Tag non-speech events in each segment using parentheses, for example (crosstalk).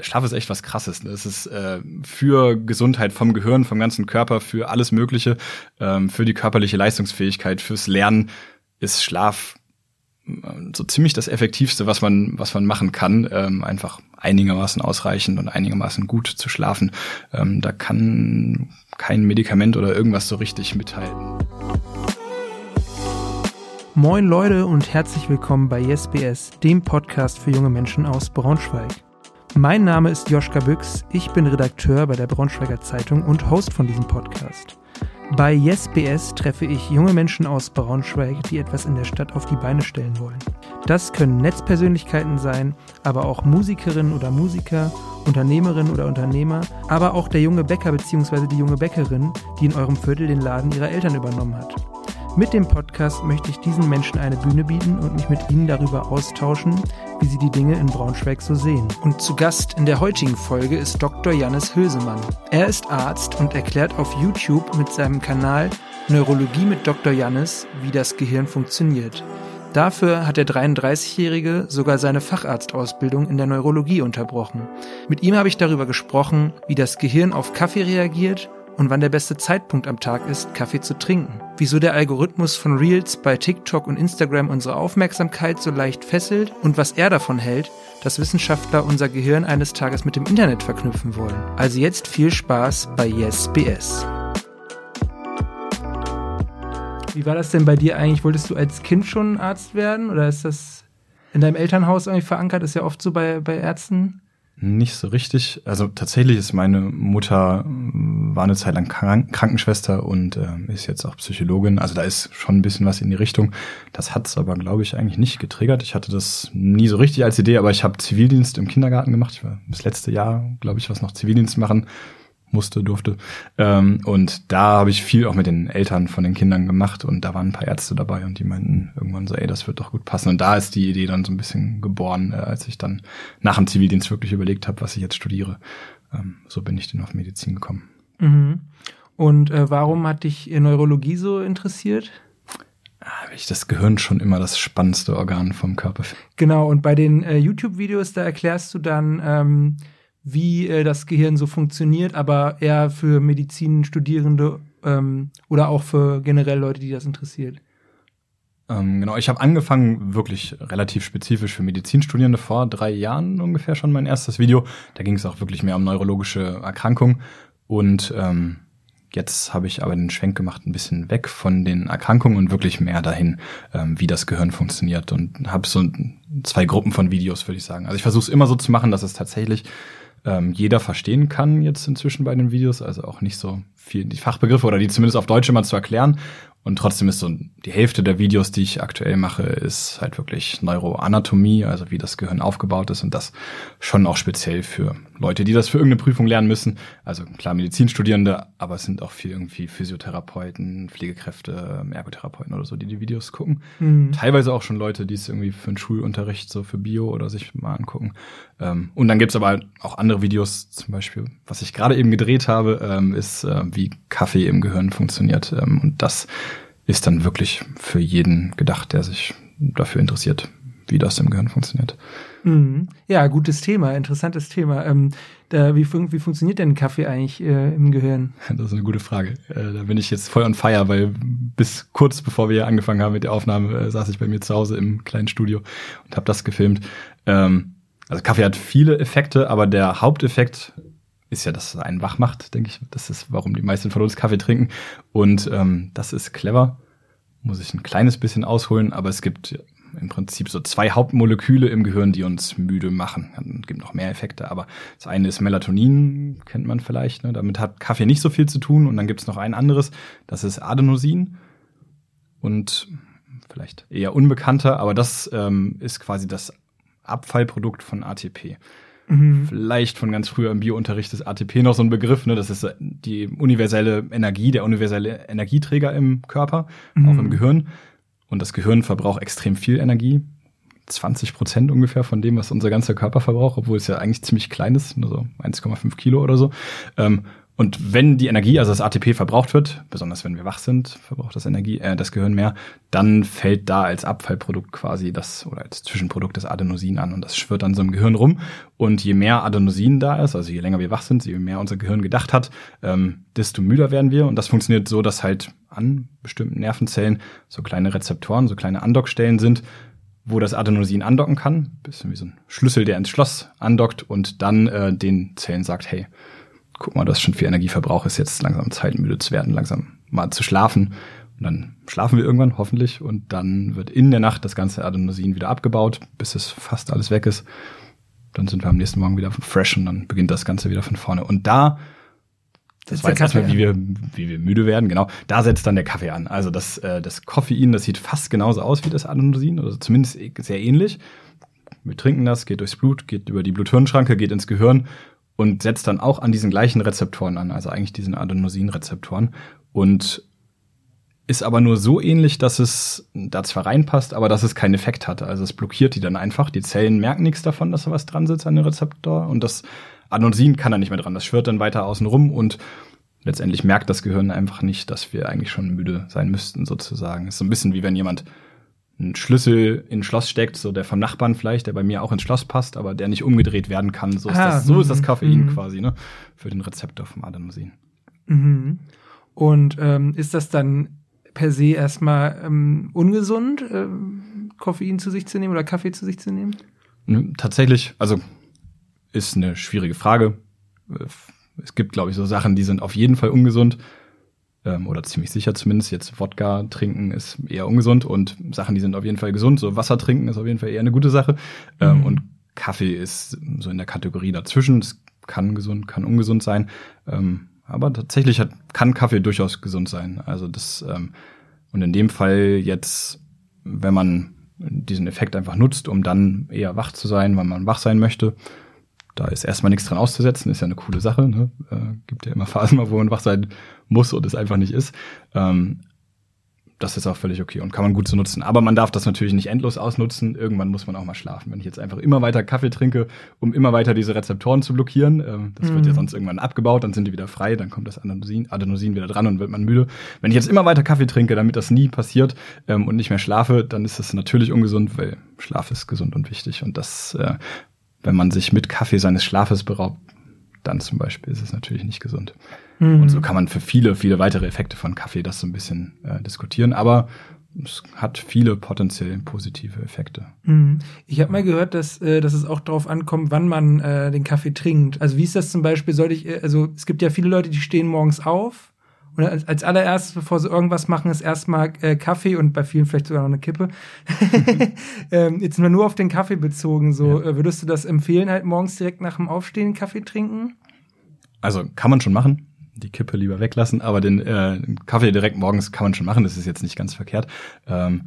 Schlaf ist echt was krasses. Ne? Es ist äh, für Gesundheit vom Gehirn, vom ganzen Körper, für alles Mögliche, ähm, für die körperliche Leistungsfähigkeit, fürs Lernen ist Schlaf äh, so ziemlich das Effektivste, was man, was man machen kann, ähm, einfach einigermaßen ausreichend und einigermaßen gut zu schlafen. Ähm, da kann kein Medikament oder irgendwas so richtig mithalten. Moin Leute und herzlich willkommen bei YesBS, dem Podcast für junge Menschen aus Braunschweig. Mein Name ist Joschka Büchs, ich bin Redakteur bei der Braunschweiger Zeitung und Host von diesem Podcast. Bei YesBS treffe ich junge Menschen aus Braunschweig, die etwas in der Stadt auf die Beine stellen wollen. Das können Netzpersönlichkeiten sein, aber auch Musikerinnen oder Musiker, Unternehmerinnen oder Unternehmer, aber auch der junge Bäcker bzw. die junge Bäckerin, die in eurem Viertel den Laden ihrer Eltern übernommen hat. Mit dem Podcast möchte ich diesen Menschen eine Bühne bieten und mich mit ihnen darüber austauschen, wie sie die Dinge in Braunschweig so sehen. Und zu Gast in der heutigen Folge ist Dr. Jannis Hösemann. Er ist Arzt und erklärt auf YouTube mit seinem Kanal Neurologie mit Dr. Jannis, wie das Gehirn funktioniert. Dafür hat der 33-Jährige sogar seine Facharztausbildung in der Neurologie unterbrochen. Mit ihm habe ich darüber gesprochen, wie das Gehirn auf Kaffee reagiert und wann der beste Zeitpunkt am Tag ist, Kaffee zu trinken. Wieso der Algorithmus von Reels bei TikTok und Instagram unsere Aufmerksamkeit so leicht fesselt und was er davon hält, dass Wissenschaftler unser Gehirn eines Tages mit dem Internet verknüpfen wollen. Also jetzt viel Spaß bei YesBS. Wie war das denn bei dir eigentlich? Wolltest du als Kind schon Arzt werden oder ist das in deinem Elternhaus irgendwie verankert? Ist ja oft so bei, bei Ärzten. Nicht so richtig. Also tatsächlich ist meine Mutter war eine Zeit lang Krank Krankenschwester und äh, ist jetzt auch Psychologin. Also da ist schon ein bisschen was in die Richtung. Das hat's aber, glaube ich, eigentlich nicht getriggert. Ich hatte das nie so richtig als Idee, aber ich habe Zivildienst im Kindergarten gemacht. Ich war das letzte Jahr, glaube ich, was noch Zivildienst machen musste, durfte. Ähm, und da habe ich viel auch mit den Eltern von den Kindern gemacht und da waren ein paar Ärzte dabei und die meinten irgendwann so, ey, das wird doch gut passen. Und da ist die Idee dann so ein bisschen geboren, äh, als ich dann nach dem Zivildienst wirklich überlegt habe, was ich jetzt studiere. Ähm, so bin ich dann auf Medizin gekommen. Mhm. Und äh, warum hat dich Neurologie so interessiert? Ah, ich das Gehirn schon immer das spannendste Organ vom Körper. Genau, und bei den äh, YouTube-Videos, da erklärst du dann, ähm, wie äh, das Gehirn so funktioniert, aber eher für Medizinstudierende ähm, oder auch für generell Leute, die das interessiert. Ähm, genau, ich habe angefangen wirklich relativ spezifisch für Medizinstudierende vor drei Jahren ungefähr schon mein erstes Video. Da ging es auch wirklich mehr um neurologische Erkrankungen und ähm, Jetzt habe ich aber den Schwenk gemacht, ein bisschen weg von den Erkrankungen und wirklich mehr dahin, ähm, wie das Gehirn funktioniert. Und habe so zwei Gruppen von Videos, würde ich sagen. Also ich versuche es immer so zu machen, dass es tatsächlich ähm, jeder verstehen kann jetzt inzwischen bei den Videos, also auch nicht so viel die Fachbegriffe oder die zumindest auf Deutsch immer zu erklären. Und trotzdem ist so die Hälfte der Videos, die ich aktuell mache, ist halt wirklich Neuroanatomie, also wie das Gehirn aufgebaut ist und das schon auch speziell für Leute, die das für irgendeine Prüfung lernen müssen. Also klar Medizinstudierende, aber es sind auch viel irgendwie Physiotherapeuten, Pflegekräfte, Ergotherapeuten oder so, die die Videos gucken. Mhm. Teilweise auch schon Leute, die es irgendwie für einen Schulunterricht so für Bio oder sich mal angucken. Ähm, und dann gibt's aber auch andere Videos, zum Beispiel, was ich gerade eben gedreht habe, ähm, ist, äh, wie Kaffee im Gehirn funktioniert. Ähm, und das ist dann wirklich für jeden gedacht, der sich dafür interessiert, wie das im Gehirn funktioniert. Mhm. Ja, gutes Thema, interessantes Thema. Ähm, da, wie, wie, funktioniert denn Kaffee eigentlich äh, im Gehirn? (laughs) Das ist eine gute Frage. Äh, da bin ich jetzt voll on fire, weil bis kurz bevor wir angefangen haben mit der Aufnahme, äh, saß ich bei mir zu Hause im kleinen Studio und habe das gefilmt. Ähm, also Kaffee hat viele Effekte, aber der Haupteffekt ist ja, dass es einen wach macht, denke ich. Das ist, warum die meisten von uns Kaffee trinken. Und ähm, das ist clever. Muss ich ein kleines bisschen ausholen, aber es gibt im Prinzip so zwei Hauptmoleküle im Gehirn, die uns müde machen. Es gibt noch mehr Effekte, aber das eine ist Melatonin, kennt man vielleicht. Ne? Damit hat Kaffee nicht so viel zu tun. Und dann gibt es noch ein anderes, das ist Adenosin. Und vielleicht eher unbekannter, aber das ähm, ist quasi das Abfallprodukt von ATP. Mhm. Vielleicht von ganz früher im Biounterricht ist ATP noch so ein Begriff, ne? Das ist äh, die universelle Energie, der universelle Energieträger im Körper, mhm. auch im Gehirn. Und das Gehirn verbraucht extrem viel Energie. 20 Prozent ungefähr von dem, was unser ganzer Körper verbraucht, obwohl es ja eigentlich ziemlich klein ist, nur so 1,5 Kilo oder so. Ähm, und wenn die Energie, also das ATP verbraucht wird, besonders wenn wir wach sind, verbraucht das Energie, äh, das Gehirn mehr, dann fällt da als Abfallprodukt quasi das oder als Zwischenprodukt das Adenosin an und das schwirrt dann so im Gehirn rum. Und je mehr Adenosin da ist, also je länger wir wach sind, je mehr unser Gehirn gedacht hat, ähm, desto müder werden wir. Und das funktioniert so, dass halt an bestimmten Nervenzellen so kleine Rezeptoren, so kleine Andockstellen sind, wo das Adenosin andocken kann, bisschen wie so ein Schlüssel, der ins Schloss andockt und dann äh, den Zellen sagt, hey, guck mal, das ist schon viel Energieverbrauch, ist jetzt langsam Zeit, müde zu werden, langsam mal zu schlafen. Und dann schlafen wir irgendwann, hoffentlich, und dann wird in der Nacht das ganze Adenosin wieder abgebaut, bis es fast alles weg ist. Dann sind wir am nächsten Morgen wieder fresh und dann beginnt das Ganze wieder von vorne. Und da, das, das weiß erstmal, wie wir, wie wir müde werden, genau, da setzt dann der Kaffee an. Also das, äh, das Koffein, das sieht fast genauso aus wie das Adenosin, oder zumindest sehr ähnlich. Wir trinken das, geht durchs Blut, geht über die Blut-Hirn-Schranke, geht ins Gehirn und setzt dann auch an diesen gleichen Rezeptoren an, also eigentlich diesen Adenosinrezeptoren und ist aber nur so ähnlich, dass es da zwar reinpasst, aber dass es keinen Effekt hat. Also es blockiert die dann einfach. Die Zellen merken nichts davon, dass da was dran sitzt an dem Rezeptor und das Adenosin kann da nicht mehr dran. Das schwirrt dann weiter außen rum und letztendlich merkt das Gehirn einfach nicht, dass wir eigentlich schon müde sein müssten sozusagen. Ist so ein bisschen wie wenn jemand einen Schlüssel in ein Schloss steckt, so der vom Nachbarn vielleicht, der bei mir auch ins Schloss passt, aber der nicht umgedreht werden kann. So ist, ah, das, so ist das mhm, Koffein mhm. quasi, ne? Für den Rezeptor vom Adenosin. Mhm. Und ähm, ist das dann per se erstmal ähm, ungesund, ähm, Koffein zu sich zu nehmen oder Kaffee zu sich zu nehmen? Tatsächlich, also ist eine schwierige Frage. Es gibt, glaube ich, so Sachen, die sind auf jeden Fall ungesund ähm, oder ziemlich sicher zumindest. Jetzt Wodka trinken ist eher ungesund und Sachen, die sind auf jeden Fall gesund. So Wasser trinken ist auf jeden Fall eher eine gute Sache. Ähm, mhm. und Kaffee ist so in der Kategorie dazwischen. Es kann gesund, kann ungesund sein. Ähm, aber tatsächlich hat, kann Kaffee durchaus gesund sein. Also das, ähm, und in dem Fall jetzt, wenn man diesen Effekt einfach nutzt, um dann eher wach zu sein, weil man wach sein möchte, da ist erstmal nichts dran auszusetzen, ist ja eine coole Sache. Ne? Äh, gibt ja immer Phasen, wo man wach sein muss und es einfach nicht ist. Ähm, das ist auch völlig okay und kann man gut so nutzen. Aber man darf das natürlich nicht endlos ausnutzen. Irgendwann muss man auch mal schlafen. Wenn ich jetzt einfach immer weiter Kaffee trinke, um immer weiter diese Rezeptoren zu blockieren, ähm, das mhm. wird ja mhm. sonst irgendwann abgebaut, dann sind die wieder frei, dann kommt das Adenosin, Adenosin wieder dran und wird man müde. Wenn ich jetzt immer weiter Kaffee trinke, damit das nie passiert ähm, und nicht mehr schlafe, dann ist das natürlich ungesund, weil Schlaf ist gesund und wichtig. Und das äh, wenn man sich mit Kaffee seines Schlafes beraubt, dann zum Beispiel ist es natürlich nicht gesund. Mhm. Und so kann man für viele, viele weitere Effekte von Kaffee das so ein bisschen äh, diskutieren. Aber es hat viele potenziell positive Effekte. Mhm. Ich habe mal gehört, dass, äh, dass es auch darauf ankommt, wann man äh, den Kaffee trinkt. Also wie ist das zum Beispiel? Sollte ich, äh, also es gibt ja viele Leute, die stehen morgens auf und als, allererstes, bevor sie irgendwas machen, ist erstmal äh, Kaffee und bei vielen vielleicht sogar noch eine Kippe. (laughs) ähm, jetzt nur auf den Kaffee bezogen. So, ja. äh, würdest du das empfehlen, halt morgens direkt nach dem Aufstehen Kaffee trinken? Also kann man schon machen. Die Kippe lieber weglassen, aber den äh, Kaffee direkt morgens kann man schon machen. Das ist jetzt nicht ganz verkehrt. Ähm,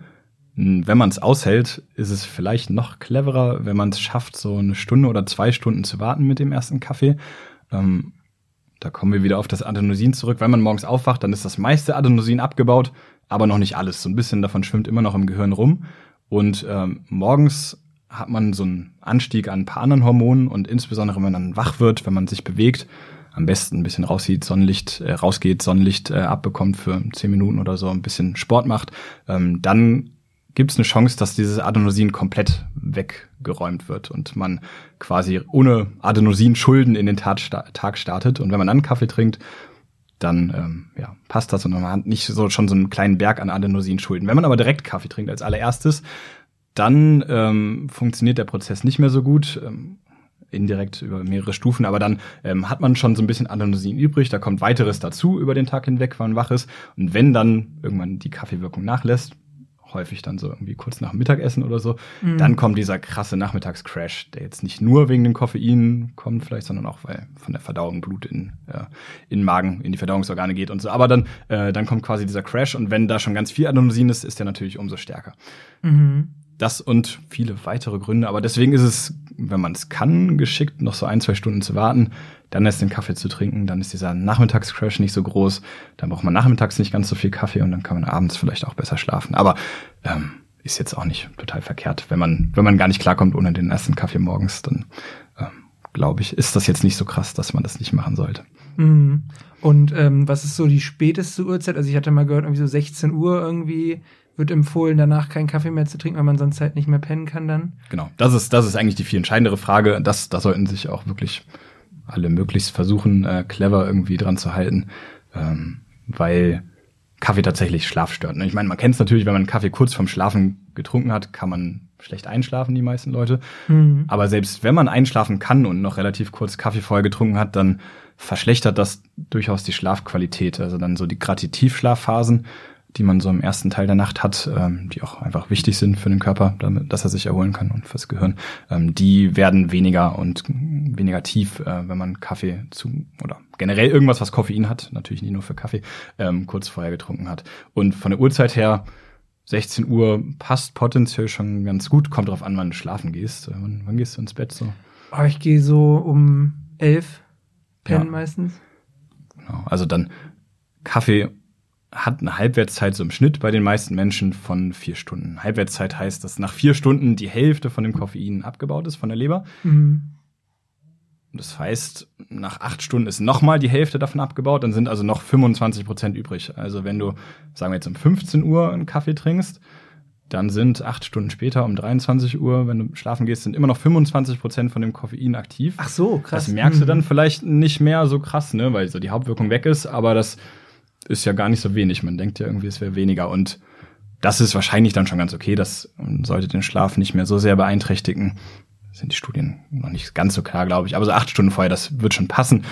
wenn man es aushält, ist es vielleicht noch cleverer, wenn man es schafft, so eine Stunde oder zwei Stunden zu warten mit dem ersten Kaffee. Ähm, da kommen wir wieder auf das Adenosin zurück. Wenn man morgens aufwacht, dann ist das meiste Adenosin abgebaut, aber noch nicht alles. So ein bisschen davon schwimmt immer noch im Gehirn rum. Und ähm, morgens hat man so einen Anstieg an ein paar anderen Hormonen und insbesondere, wenn man dann wach wird, wenn man sich bewegt, am besten ein bisschen rauszieht, Sonnenlicht äh, rausgeht, Sonnenlicht äh, abbekommt für zehn Minuten oder so, ein bisschen Sport macht, ähm, dann gibt es eine Chance, dass dieses Adenosin komplett weggeräumt wird und man quasi ohne Adenosin-Schulden in den Tag, startet. Und wenn man dann Kaffee trinkt, dann ähm, ja, passt das und man hat nicht so schon so einen kleinen Berg an Adenosin-Schulden. Wenn man aber direkt Kaffee trinkt als allererstes, dann ähm, funktioniert der Prozess nicht mehr so gut. Ähm, indirekt über mehrere Stufen, aber dann ähm, hat man schon so ein bisschen Adenosin übrig, da kommt weiteres dazu über den Tag hinweg, wenn man wach ist. Und wenn dann irgendwann die Kaffeewirkung nachlässt, häufig dann so irgendwie kurz nach dem Mittagessen oder so. Mhm. Dann kommt dieser krasse Nachmittagscrash, der jetzt nicht nur wegen dem Koffein kommt, vielleicht, sondern auch, weil von der Verdauung Blut in, äh, in den Magen, in die Verdauungsorgane geht und so. Aber dann, äh, dann kommt quasi dieser Crash und wenn da schon ganz viel Adenosin ist, ist der natürlich umso stärker. Mhm. Das und viele weitere Gründe. Aber deswegen ist es, wenn man es kann, geschickt, noch so ein, zwei Stunden zu warten, dann erst den Kaffee zu trinken. Dann ist dieser Nachmittagscrash nicht so groß. Dann braucht man nachmittags nicht ganz so viel Kaffee und dann kann man abends vielleicht auch besser schlafen. Aber ähm, ist jetzt auch nicht total verkehrt. Wenn man, wenn man gar nicht klarkommt ohne den ersten Kaffee morgens, dann ähm, glaube ich, ist das jetzt nicht so krass, dass man das nicht machen sollte. Mhm. Und ähm, was ist so die späteste Uhrzeit? Also ich hatte mal gehört, irgendwie so 16 Uhr irgendwie wird empfohlen, danach keinen Kaffee mehr zu trinken, weil man sonst halt nicht mehr pennen kann dann. Genau, das ist, das ist eigentlich die viel entscheidendere Frage. Das, da sollten sich auch wirklich alle möglichst versuchen, äh, clever irgendwie dran zu halten, ähm, weil Kaffee tatsächlich Schlaf stört. Ne? Ich meine, man kennt es natürlich, wenn man Kaffee kurz vorm Schlafen getrunken hat, kann man schlecht einschlafen, die meisten Leute. Mhm. Aber selbst wenn man einschlafen kann und noch relativ kurz Kaffee vorher getrunken hat, dann verschlechtert das durchaus die Schlafqualität. Also dann so die gerade die Tiefschlafphasen, die man so im ersten Teil der Nacht hat, ähm, die auch einfach wichtig sind für den Körper, damit, dass er sich erholen kann und fürs Gehirn, ähm, die werden weniger und weniger tief, äh, wenn man Kaffee zu oder generell irgendwas, was Koffein hat, natürlich nicht nur für Kaffee, ähm, kurz vorher getrunken hat. Und von der Uhrzeit her 16 Uhr passt potenziell schon ganz gut. Kommt drauf an, wann du schlafen gehst. Äh, wann, wann gehst du ins Bett so? Oh, ich gehe so um elf, pennen ja. meistens. Genau. Also dann Kaffee hat eine Halbwertszeit so im Schnitt bei den meisten Menschen von vier Stunden. Halbwertszeit heißt, dass nach vier Stunden die Hälfte von dem Koffein abgebaut ist von der Leber. Mhm. Das heißt, nach acht Stunden ist nochmal die Hälfte davon abgebaut, dann sind also noch 25 Prozent übrig. Also wenn du, sagen wir jetzt um 15 Uhr einen Kaffee trinkst, dann sind acht Stunden später um 23 Uhr, wenn du schlafen gehst, sind immer noch 25 Prozent von dem Koffein aktiv. Ach so, krass. Das merkst mhm. du dann vielleicht nicht mehr so krass, ne, weil so die Hauptwirkung weg ist, aber das ist ja gar nicht so wenig. Man denkt ja irgendwie, es wäre weniger. Und das ist wahrscheinlich dann schon ganz okay. Das sollte den Schlaf nicht mehr so sehr beeinträchtigen. sind die Studien noch nicht ganz so klar, glaube ich. Aber so acht Stunden vorher, das wird schon passen.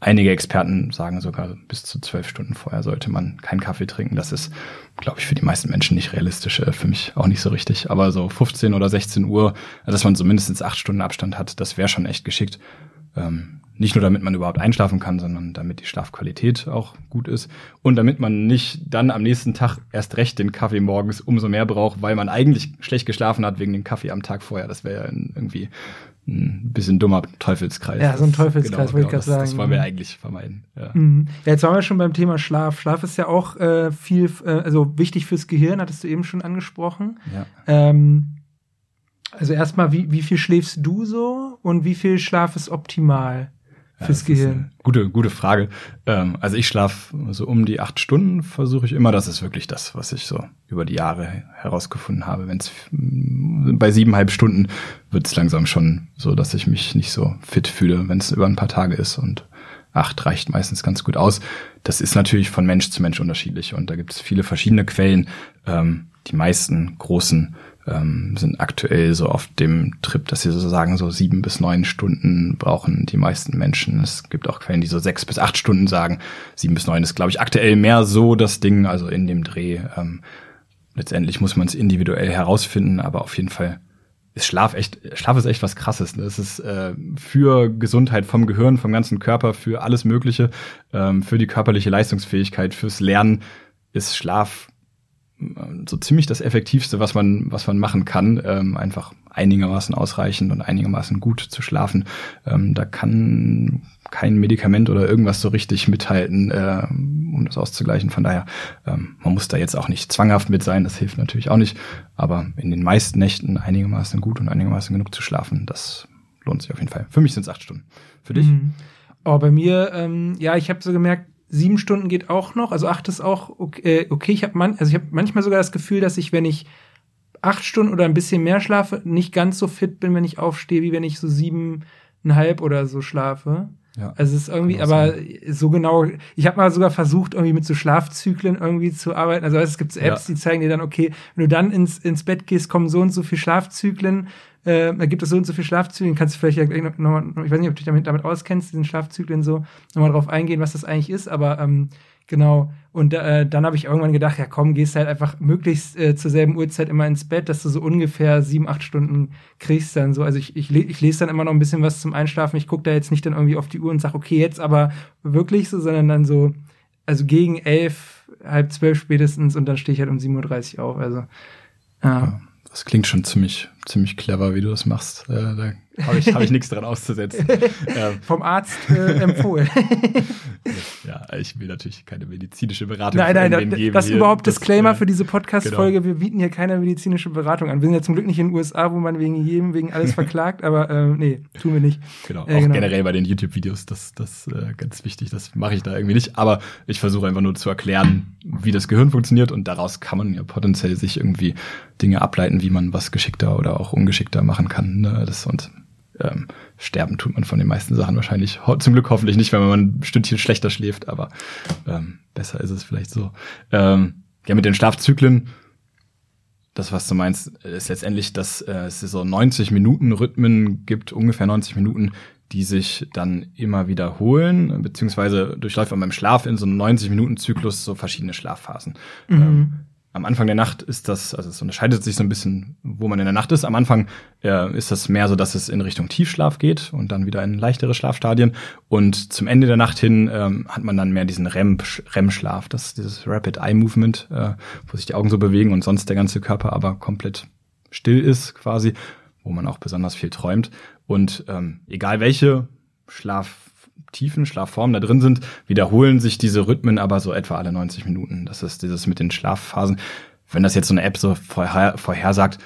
Einige Experten sagen sogar, bis zu zwölf Stunden vorher sollte man keinen Kaffee trinken. Das ist, glaube ich, für die meisten Menschen nicht realistisch, äh, für mich auch nicht so richtig. Aber so 15 oder 16 Uhr, dass man so mindestens acht Stunden Abstand hat, das wäre schon echt geschickt. Ähm, nicht nur damit man überhaupt einschlafen kann, sondern damit die Schlafqualität auch gut ist und damit man nicht dann am nächsten Tag erst recht den Kaffee morgens umso mehr braucht, weil man eigentlich schlecht geschlafen hat wegen dem Kaffee am Tag vorher. Das wäre ja irgendwie ein bisschen dummer Teufelskreis. Ja, so ein Teufelskreis, genau, wollte genau, ich gerade sagen. Das wollen wir eigentlich vermeiden. Ja. Mhm. ja, jetzt waren wir schon beim Thema Schlaf. Schlaf ist ja auch äh, viel, äh, also wichtig fürs Gehirn, hattest du eben schon angesprochen. Ja. Ähm, also erstmal, wie, wie viel schläfst du so und wie viel Schlaf ist optimal? Fürs ja, Gehirn? Gute, gute Frage. Ähm, also ich schlafe so um die acht Stunden, versuche ich immer. Das ist wirklich das, was ich so über die Jahre herausgefunden habe. Wenn es bei siebeneinhalb Stunden wird es langsam schon so, dass ich mich nicht so fit fühle, wenn es über ein paar Tage ist und acht reicht meistens ganz gut aus. Das ist natürlich von Mensch zu Mensch unterschiedlich und da gibt es viele verschiedene Quellen. Ähm, die meisten großen ähm, sind aktuell so auf dem Trip, dass sie so sagen, so sieben bis neun Stunden brauchen die meisten Menschen. Es gibt auch Quellen, die so sechs bis acht Stunden sagen. Sieben bis neun ist, glaube ich, aktuell mehr so das Ding, also in dem Dreh. Ähm, letztendlich muss man es individuell herausfinden, aber auf jeden Fall ist Schlaf echt, Schlaf ist echt was krasses. Ne? Es ist äh, für Gesundheit vom Gehirn, vom ganzen Körper, für alles Mögliche, ähm, für die körperliche Leistungsfähigkeit, fürs Lernen ist Schlaf so ziemlich das Effektivste, was man, was man machen kann, ähm, einfach einigermaßen ausreichend und einigermaßen gut zu schlafen. Ähm, da kann kein Medikament oder irgendwas so richtig mithalten, äh, um das auszugleichen. Von daher, ähm, man muss da jetzt auch nicht zwanghaft mit sein, das hilft natürlich auch nicht. Aber in den meisten Nächten einigermaßen gut und einigermaßen genug zu schlafen, das lohnt sich auf jeden Fall. Für mich sind es acht Stunden. Für dich? Mhm. Oh, bei mir, ähm, ja, ich habe so gemerkt, sieben Stunden geht auch noch, also acht ist auch okay. Äh, okay. Ich habe man, also ich habe manchmal sogar das Gefühl, dass ich, wenn ich acht Stunden oder ein bisschen mehr schlafe, nicht ganz so fit bin, wenn ich aufstehe, wie wenn ich so siebeneinhalb oder so schlafe. Ja, also es ist irgendwie, aber so genau, ich habe mal sogar versucht, irgendwie mit so Schlafzyklen irgendwie zu arbeiten. Also es gibt Apps, ja. die zeigen dir dann, okay, wenn du dann ins, ins Bett gehst, kommen so und so viel Schlafzyklen, äh, da gibt es so und so viel Schlafzyklen, kannst du vielleicht nochmal, ich weiß nicht, ob du dich damit, damit auskennst, diesen Schlafzyklen so, nochmal drauf eingehen, was das eigentlich ist, aber ähm, genau. Und äh, dann habe ich irgendwann gedacht, ja komm, gehst halt einfach möglichst äh, zur selben Uhrzeit immer ins Bett, dass du so ungefähr sieben, acht Stunden kriegst dann so. Also ich, ich, ich lese dann immer noch ein bisschen was zum Einschlafen. Ich gucke da jetzt nicht dann irgendwie auf die Uhr und sag, okay, jetzt aber wirklich so, sondern dann so, also gegen elf, halb zwölf spätestens und dann stehe ich halt um 7.30 Uhr auf. Also ja. ja das klingt schon ziemlich, ziemlich clever, wie du das machst. Äh, da habe ich, hab ich nichts dran auszusetzen. (laughs) ähm, Vom Arzt äh, empfohlen. (laughs) ja, ich will natürlich keine medizinische Beratung nein, nein, nein, geben. Das ist überhaupt das, Disclaimer äh, für diese Podcast-Folge. Genau. Wir bieten hier keine medizinische Beratung an. Wir sind ja zum Glück nicht in den USA, wo man wegen jedem, wegen alles (laughs) verklagt, aber äh, nee, tun wir nicht. Genau, äh, auch genau. generell bei den YouTube-Videos, das, das äh, ganz wichtig, das mache ich da irgendwie nicht. Aber ich versuche einfach nur zu erklären, wie das Gehirn funktioniert und daraus kann man ja potenziell sich irgendwie Dinge ableiten, wie man was geschickter oder auch ungeschickter machen kann. Ne? Das und ähm, sterben tut man von den meisten Sachen wahrscheinlich. Zum Glück hoffentlich nicht, wenn man ein Stündchen schlechter schläft, aber ähm, besser ist es vielleicht so. Ähm, ja, mit den Schlafzyklen, das, was du meinst, ist letztendlich, dass äh, es so 90 Minuten Rhythmen gibt, ungefähr 90 Minuten, die sich dann immer wiederholen, beziehungsweise durchläuft man beim Schlaf in so einem 90 Minuten Zyklus so verschiedene Schlafphasen. Mhm. Ähm, am Anfang der Nacht ist das, also es unterscheidet sich so ein bisschen, wo man in der Nacht ist. Am Anfang äh, ist das mehr so, dass es in Richtung Tiefschlaf geht und dann wieder in leichtere Schlafstadien. Und zum Ende der Nacht hin ähm, hat man dann mehr diesen REM-Schlaf, das ist dieses Rapid Eye Movement, äh, wo sich die Augen so bewegen und sonst der ganze Körper aber komplett still ist quasi, wo man auch besonders viel träumt. Und ähm, egal welche Schlaf tiefen Schlafformen da drin sind, wiederholen sich diese Rhythmen aber so etwa alle 90 Minuten. Das ist dieses mit den Schlafphasen. Wenn das jetzt so eine App so vorher, vorhersagt,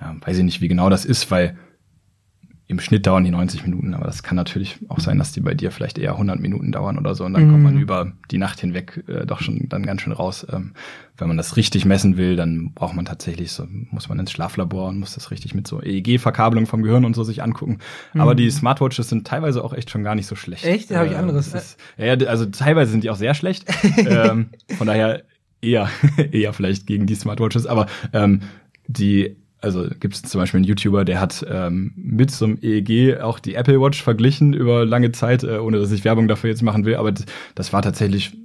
ja, weiß ich nicht, wie genau das ist, weil im Schnitt dauern die 90 Minuten, aber das kann natürlich auch sein, dass die bei dir vielleicht eher 100 Minuten dauern oder so und dann mhm. kommt man mhm. über die Nacht hinweg äh, doch schon dann ganz schön raus. Ähm, wenn man das richtig messen will, dann braucht man tatsächlich so, muss man ins Schlaflabor und muss das richtig mit so EEG-Verkabelung vom Gehirn und so sich angucken. Mhm. Aber die Smartwatches sind teilweise auch echt schon gar nicht so schlecht. Echt? Da habe ich äh, anderes. Ist, ja, also teilweise sind die auch sehr schlecht. (laughs) ähm, von daher eher, (laughs) eher vielleicht gegen die Smartwatches, aber ähm, die also gibt es zum Beispiel einen YouTuber, der hat ähm, mit so einem EEG auch die Apple Watch verglichen über lange Zeit, äh, ohne dass ich Werbung dafür jetzt machen will, aber das war tatsächlich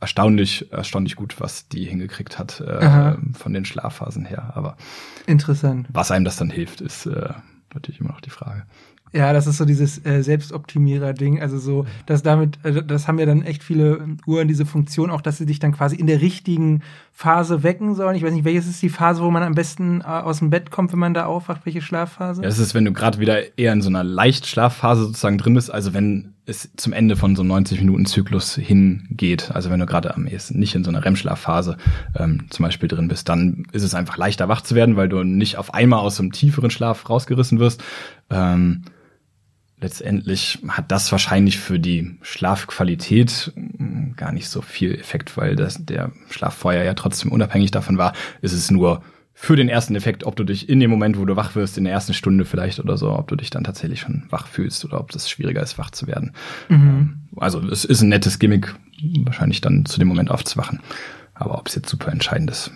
erstaunlich, erstaunlich gut, was die hingekriegt hat äh, von den Schlafphasen her. Aber interessant. Was einem das dann hilft, ist äh, natürlich immer noch die Frage. Ja, das ist so dieses äh, Selbstoptimierer-Ding. Also so, dass damit, äh, das haben ja dann echt viele Uhren diese Funktion, auch dass sie dich dann quasi in der richtigen Phase wecken sollen. Ich weiß nicht, welches ist die Phase, wo man am besten äh, aus dem Bett kommt, wenn man da aufwacht? Welche Schlafphase? Ja, das ist, wenn du gerade wieder eher in so einer Leichtschlafphase sozusagen drin bist. Also wenn es zum Ende von so einem 90-Minuten-Zyklus hingeht. Also wenn du gerade am ehesten nicht in so einer REM-Schlafphase ähm, zum Beispiel drin bist, dann ist es einfach leichter wach zu werden, weil du nicht auf einmal aus einem tieferen Schlaf rausgerissen wirst. Ähm, letztendlich hat das wahrscheinlich für die Schlafqualität hm, gar nicht so viel Effekt, weil das, der Schlaf vorher ja trotzdem unabhängig davon war. Ist es nur für den ersten Effekt, ob du dich in dem Moment, wo du wach wirst, in der ersten Stunde vielleicht oder so, ob du dich dann tatsächlich schon wach fühlst oder ob das schwieriger ist, wach zu werden. Mhm. Ähm, also es ist ein nettes Gimmick, wahrscheinlich dann zu dem Moment aufzuwachen. Aber ob es jetzt super entscheidend ist,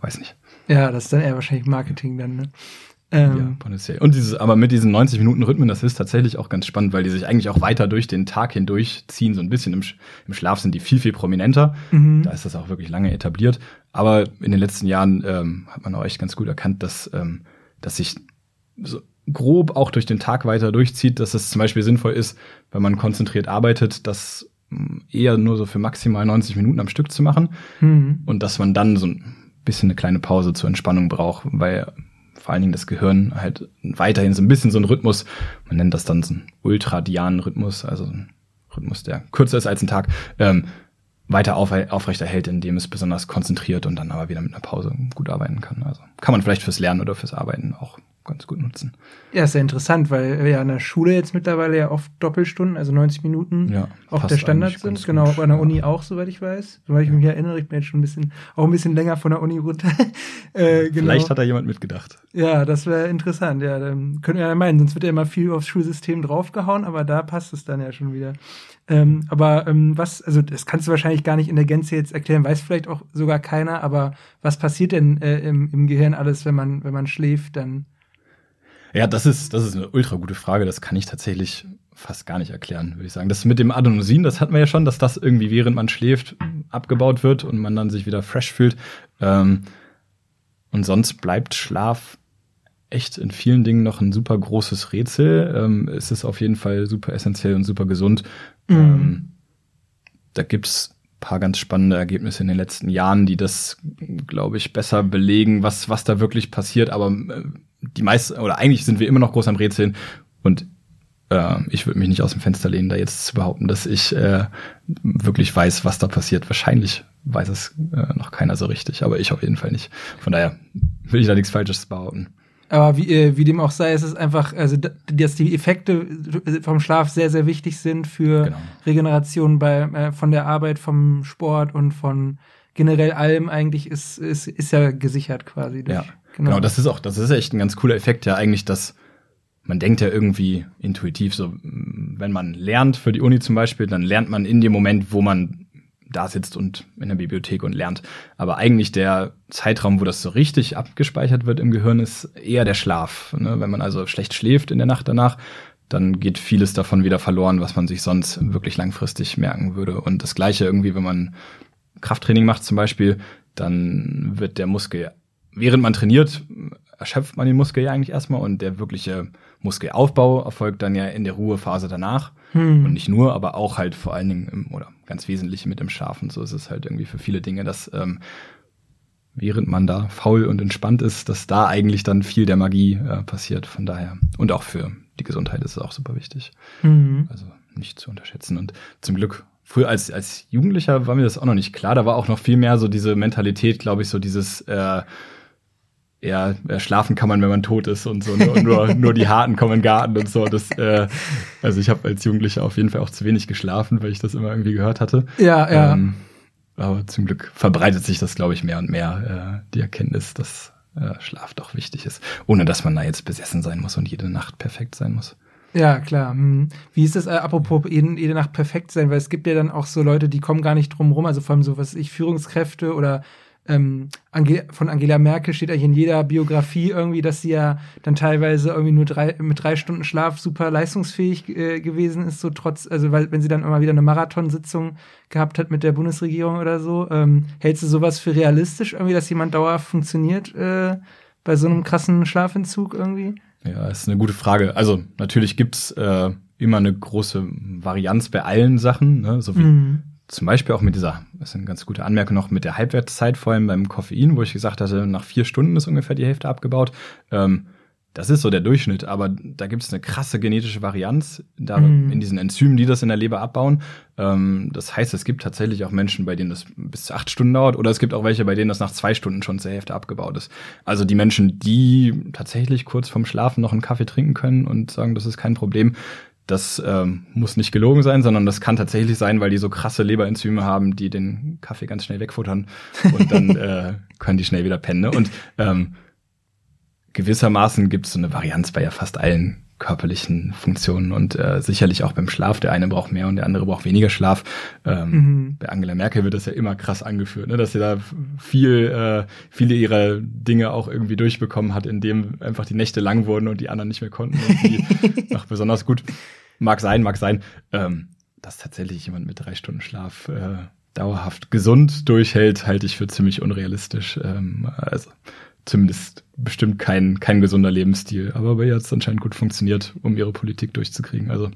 weiß nicht. Ja, das ist dann eher wahrscheinlich Marketing dann, ne? Ähm, ja, potenziell. Und dieses, aber mit diesen 90 Minuten Rhythmen, das ist tatsächlich auch ganz spannend, weil die sich eigentlich auch weiter durch den Tag hindurch ziehen. So ein bisschen im, im Schlaf sind die viel, viel prominenter. Mhm. Da ist das auch wirklich lange etabliert. Aber in den letzten Jahren ähm, hat man auch echt ganz gut erkannt, dass, ähm, dass sich so grob auch durch den Tag weiter durchzieht, dass es zum Beispiel sinnvoll ist, wenn man konzentriert arbeitet, das mm, eher nur so für maximal 90 Minuten am Stück zu machen. Mhm. Und dass man dann so ein bisschen eine kleine Pause zur Entspannung braucht, weil vor allen Dingen das Gehirn halt weiterhin so ein bisschen so ein Rhythmus, man nennt das dann so einen ultradianen Rhythmus, also ein Rhythmus, der kürzer ist als ein Tag, ähm, weiter auf, aufrechterhält, indem es besonders konzentriert und dann aber wieder mit einer Pause gut arbeiten kann. Also kann man vielleicht fürs Lernen oder fürs Arbeiten auch ganz gut nutzen. Ja, ist ja interessant, weil wir ja an der Schule jetzt mittlerweile ja oft Doppelstunden, also 90 Minuten ja, auch der Standard sind. Genau, bei der Uni auch, soweit ich weiß. Soweit ich mich erinnere, ich bin jetzt schon ein bisschen, auch ein bisschen länger von der Uni runter. (laughs) äh, genau. Vielleicht hat da jemand mitgedacht. Ja, das wäre interessant. Ja, dann können wir ja meinen, sonst wird ja immer viel aufs Schulsystem draufgehauen, aber da passt es dann ja schon wieder. Ähm, aber ähm, was, also das kannst du wahrscheinlich gar nicht in der Gänze jetzt erklären, weiß vielleicht auch sogar keiner, aber was passiert denn äh, im, im Gehirn alles, wenn man, wenn man schläft, dann ja, das ist, das ist eine ultra gute Frage. Das kann ich tatsächlich fast gar nicht erklären, würde ich sagen. Das mit dem Adenosin, das hatten wir ja schon, dass das irgendwie während man schläft abgebaut wird und man dann sich wieder fresh fühlt. Ähm, und sonst bleibt Schlaf echt in vielen Dingen noch ein super großes Rätsel. Ähm, es ist auf jeden Fall super essentiell und super gesund. Mhm. Ähm, da gibt's paar ganz spannende Ergebnisse in den letzten Jahren, die das, glaube ich, besser belegen, was, was da wirklich passiert. Aber äh, die meisten, oder eigentlich sind wir immer noch groß am Rätseln und äh, ich würde mich nicht aus dem Fenster lehnen, da jetzt zu behaupten, dass ich äh, wirklich weiß, was da passiert. Wahrscheinlich weiß es äh, noch keiner so richtig, aber ich auf jeden Fall nicht. Von daher will ich da nichts Falsches behaupten. Aber wie, äh, wie dem auch sei, ist es einfach, also dass die Effekte vom Schlaf sehr, sehr wichtig sind für genau. Regeneration bei, äh, von der Arbeit, vom Sport und von generell allem eigentlich ist, ist, ist ja gesichert quasi. Durch, ja, genau. genau. Das ist auch, das ist echt ein ganz cooler Effekt, ja eigentlich, dass man denkt ja irgendwie intuitiv so, wenn man lernt für die Uni zum Beispiel, dann lernt man in dem Moment, wo man da sitzt und in der Bibliothek und lernt. Aber eigentlich der Zeitraum, wo das so richtig abgespeichert wird im Gehirn, ist eher der Schlaf. Ne? Wenn man also schlecht schläft in der Nacht danach, dann geht vieles davon wieder verloren, was man sich sonst wirklich langfristig merken würde. Und das gleiche irgendwie, wenn man Krafttraining macht zum Beispiel, dann wird der Muskel, während man trainiert, erschöpft man den Muskel ja eigentlich erstmal und der wirkliche Muskelaufbau erfolgt dann ja in der Ruhephase danach. Hm. Und nicht nur, aber auch halt vor allen Dingen im, oder ganz wesentlich mit dem Schlaf und so ist es halt irgendwie für viele Dinge, dass ähm, während man da faul und entspannt ist, dass da eigentlich dann viel der Magie äh, passiert. Von daher. Und auch für die Gesundheit ist es auch super wichtig. Mhm. Also nicht zu unterschätzen. Und zum Glück, früher als, als Jugendlicher war mir das auch noch nicht klar. Da war auch noch viel mehr so diese Mentalität, glaube ich, so dieses äh, ja, schlafen kann man, wenn man tot ist und so. Ne? Und nur, nur die Harten kommen in den Garten und so. Das, äh, also ich habe als Jugendlicher auf jeden Fall auch zu wenig geschlafen, weil ich das immer irgendwie gehört hatte. Ja, ja. Ähm, aber zum Glück verbreitet sich das, glaube ich, mehr und mehr, äh, die Erkenntnis, dass äh, Schlaf doch wichtig ist. Ohne dass man da jetzt besessen sein muss und jede Nacht perfekt sein muss. Ja, klar. Hm. Wie ist das, äh, apropos jede, jede Nacht perfekt sein? Weil es gibt ja dann auch so Leute, die kommen gar nicht drum rum, also vor allem so, was ich, Führungskräfte oder ähm, Ange von Angela Merkel steht eigentlich in jeder Biografie irgendwie, dass sie ja dann teilweise irgendwie nur drei, mit drei Stunden Schlaf super leistungsfähig äh, gewesen ist, so trotz, also weil, wenn sie dann immer wieder eine Marathonsitzung gehabt hat mit der Bundesregierung oder so. Ähm, hältst du sowas für realistisch irgendwie, dass jemand dauerhaft funktioniert äh, bei so einem krassen Schlafentzug irgendwie? Ja, ist eine gute Frage. Also natürlich gibt's äh, immer eine große Varianz bei allen Sachen, ne? so wie mhm zum Beispiel auch mit dieser, das ist eine ganz gute Anmerkung noch, mit der Halbwertszeit, vor allem beim Koffein, wo ich gesagt hatte, nach vier Stunden ist ungefähr die Hälfte abgebaut. Ähm, das ist so der Durchschnitt, aber da gibt es eine krasse genetische Varianz da mm. in diesen Enzymen, die das in der Leber abbauen. Ähm, das heißt, es gibt tatsächlich auch Menschen, bei denen das bis zu acht Stunden dauert, oder es gibt auch welche, bei denen das nach zwei Stunden schon zur Hälfte abgebaut ist. Also die Menschen, die tatsächlich kurz vorm Schlafen noch einen Kaffee trinken können und sagen, das ist kein Problem, das ähm, muss nicht gelogen sein, sondern das kann tatsächlich sein, weil die so krasse Leberenzyme haben, die den Kaffee ganz schnell wegfuttern und dann (laughs) äh, können die schnell wieder pennen. Ne? Und ähm, gewissermaßen gibt es so eine Varianz bei ja fast allen körperlichen Funktionen und äh, sicherlich auch beim Schlaf. Der eine braucht mehr und der andere braucht weniger Schlaf. Ähm, mhm. Bei Angela Merkel wird das ja immer krass angeführt, ne? dass sie da viel, äh, viele ihrer Dinge auch irgendwie durchbekommen hat, indem einfach die Nächte lang wurden und die anderen nicht mehr konnten. Und die (laughs) noch besonders gut. Mag sein, mag sein. Ähm, dass tatsächlich jemand mit drei Stunden Schlaf äh, dauerhaft gesund durchhält, halte ich für ziemlich unrealistisch. Ähm, also zumindest bestimmt kein, kein gesunder Lebensstil. Aber bei ihr hat es anscheinend gut funktioniert, um ihre Politik durchzukriegen. Also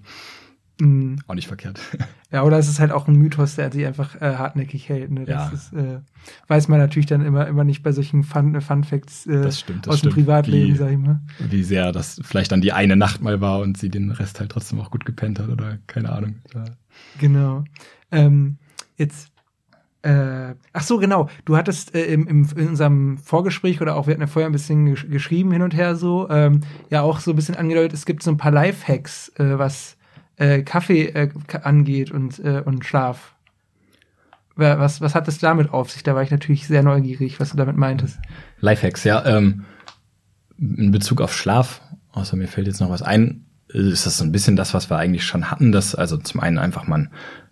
mm. auch nicht verkehrt. (laughs) Ja, oder es ist halt auch ein Mythos, der sie einfach äh, hartnäckig hält. Ne? Das ja. ist, äh, weiß man natürlich dann immer, immer nicht bei solchen Fun, Fun Facts äh, das stimmt, das aus stimmt. dem Privatleben, wie, sag ich mal. Wie sehr das vielleicht dann die eine Nacht mal war und sie den Rest halt trotzdem auch gut gepennt hat oder keine Ahnung. Ja. Genau. Ähm, jetzt äh, ach so, genau. Du hattest äh, im, im, in unserem Vorgespräch oder auch, wir hatten ja vorher ein bisschen gesch geschrieben hin und her so, ähm, ja auch so ein bisschen angedeutet, es gibt so ein paar Lifehacks, äh, was äh, Kaffee äh, angeht und, äh, und Schlaf. Was, was hat es damit auf sich? Da war ich natürlich sehr neugierig, was du damit meintest. Lifehacks, ja. Ähm, in Bezug auf Schlaf, außer mir fällt jetzt noch was ein, ist das so ein bisschen das, was wir eigentlich schon hatten, dass also zum einen einfach man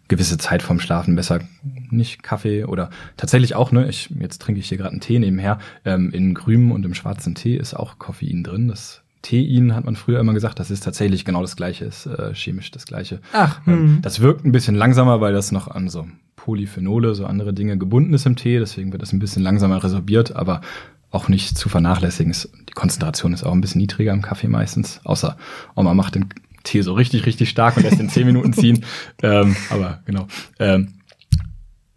gewisse Zeit vorm Schlafen besser nicht Kaffee oder tatsächlich auch, ne, ich, jetzt trinke ich hier gerade einen Tee nebenher, ähm, in grünem und im schwarzen Tee ist auch Koffein drin. Das Tein hat man früher immer gesagt, das ist tatsächlich genau das gleiche, ist äh, chemisch das gleiche. Ach, ähm, hm. das wirkt ein bisschen langsamer, weil das noch an so Polyphenole, so andere Dinge gebunden ist im Tee, deswegen wird das ein bisschen langsamer resorbiert, aber auch nicht zu vernachlässigen. Die Konzentration ist auch ein bisschen niedriger im Kaffee meistens, außer Oma macht den Tee so richtig, richtig stark und lässt in zehn Minuten ziehen. (laughs) Ähm, aber genau. Ähm,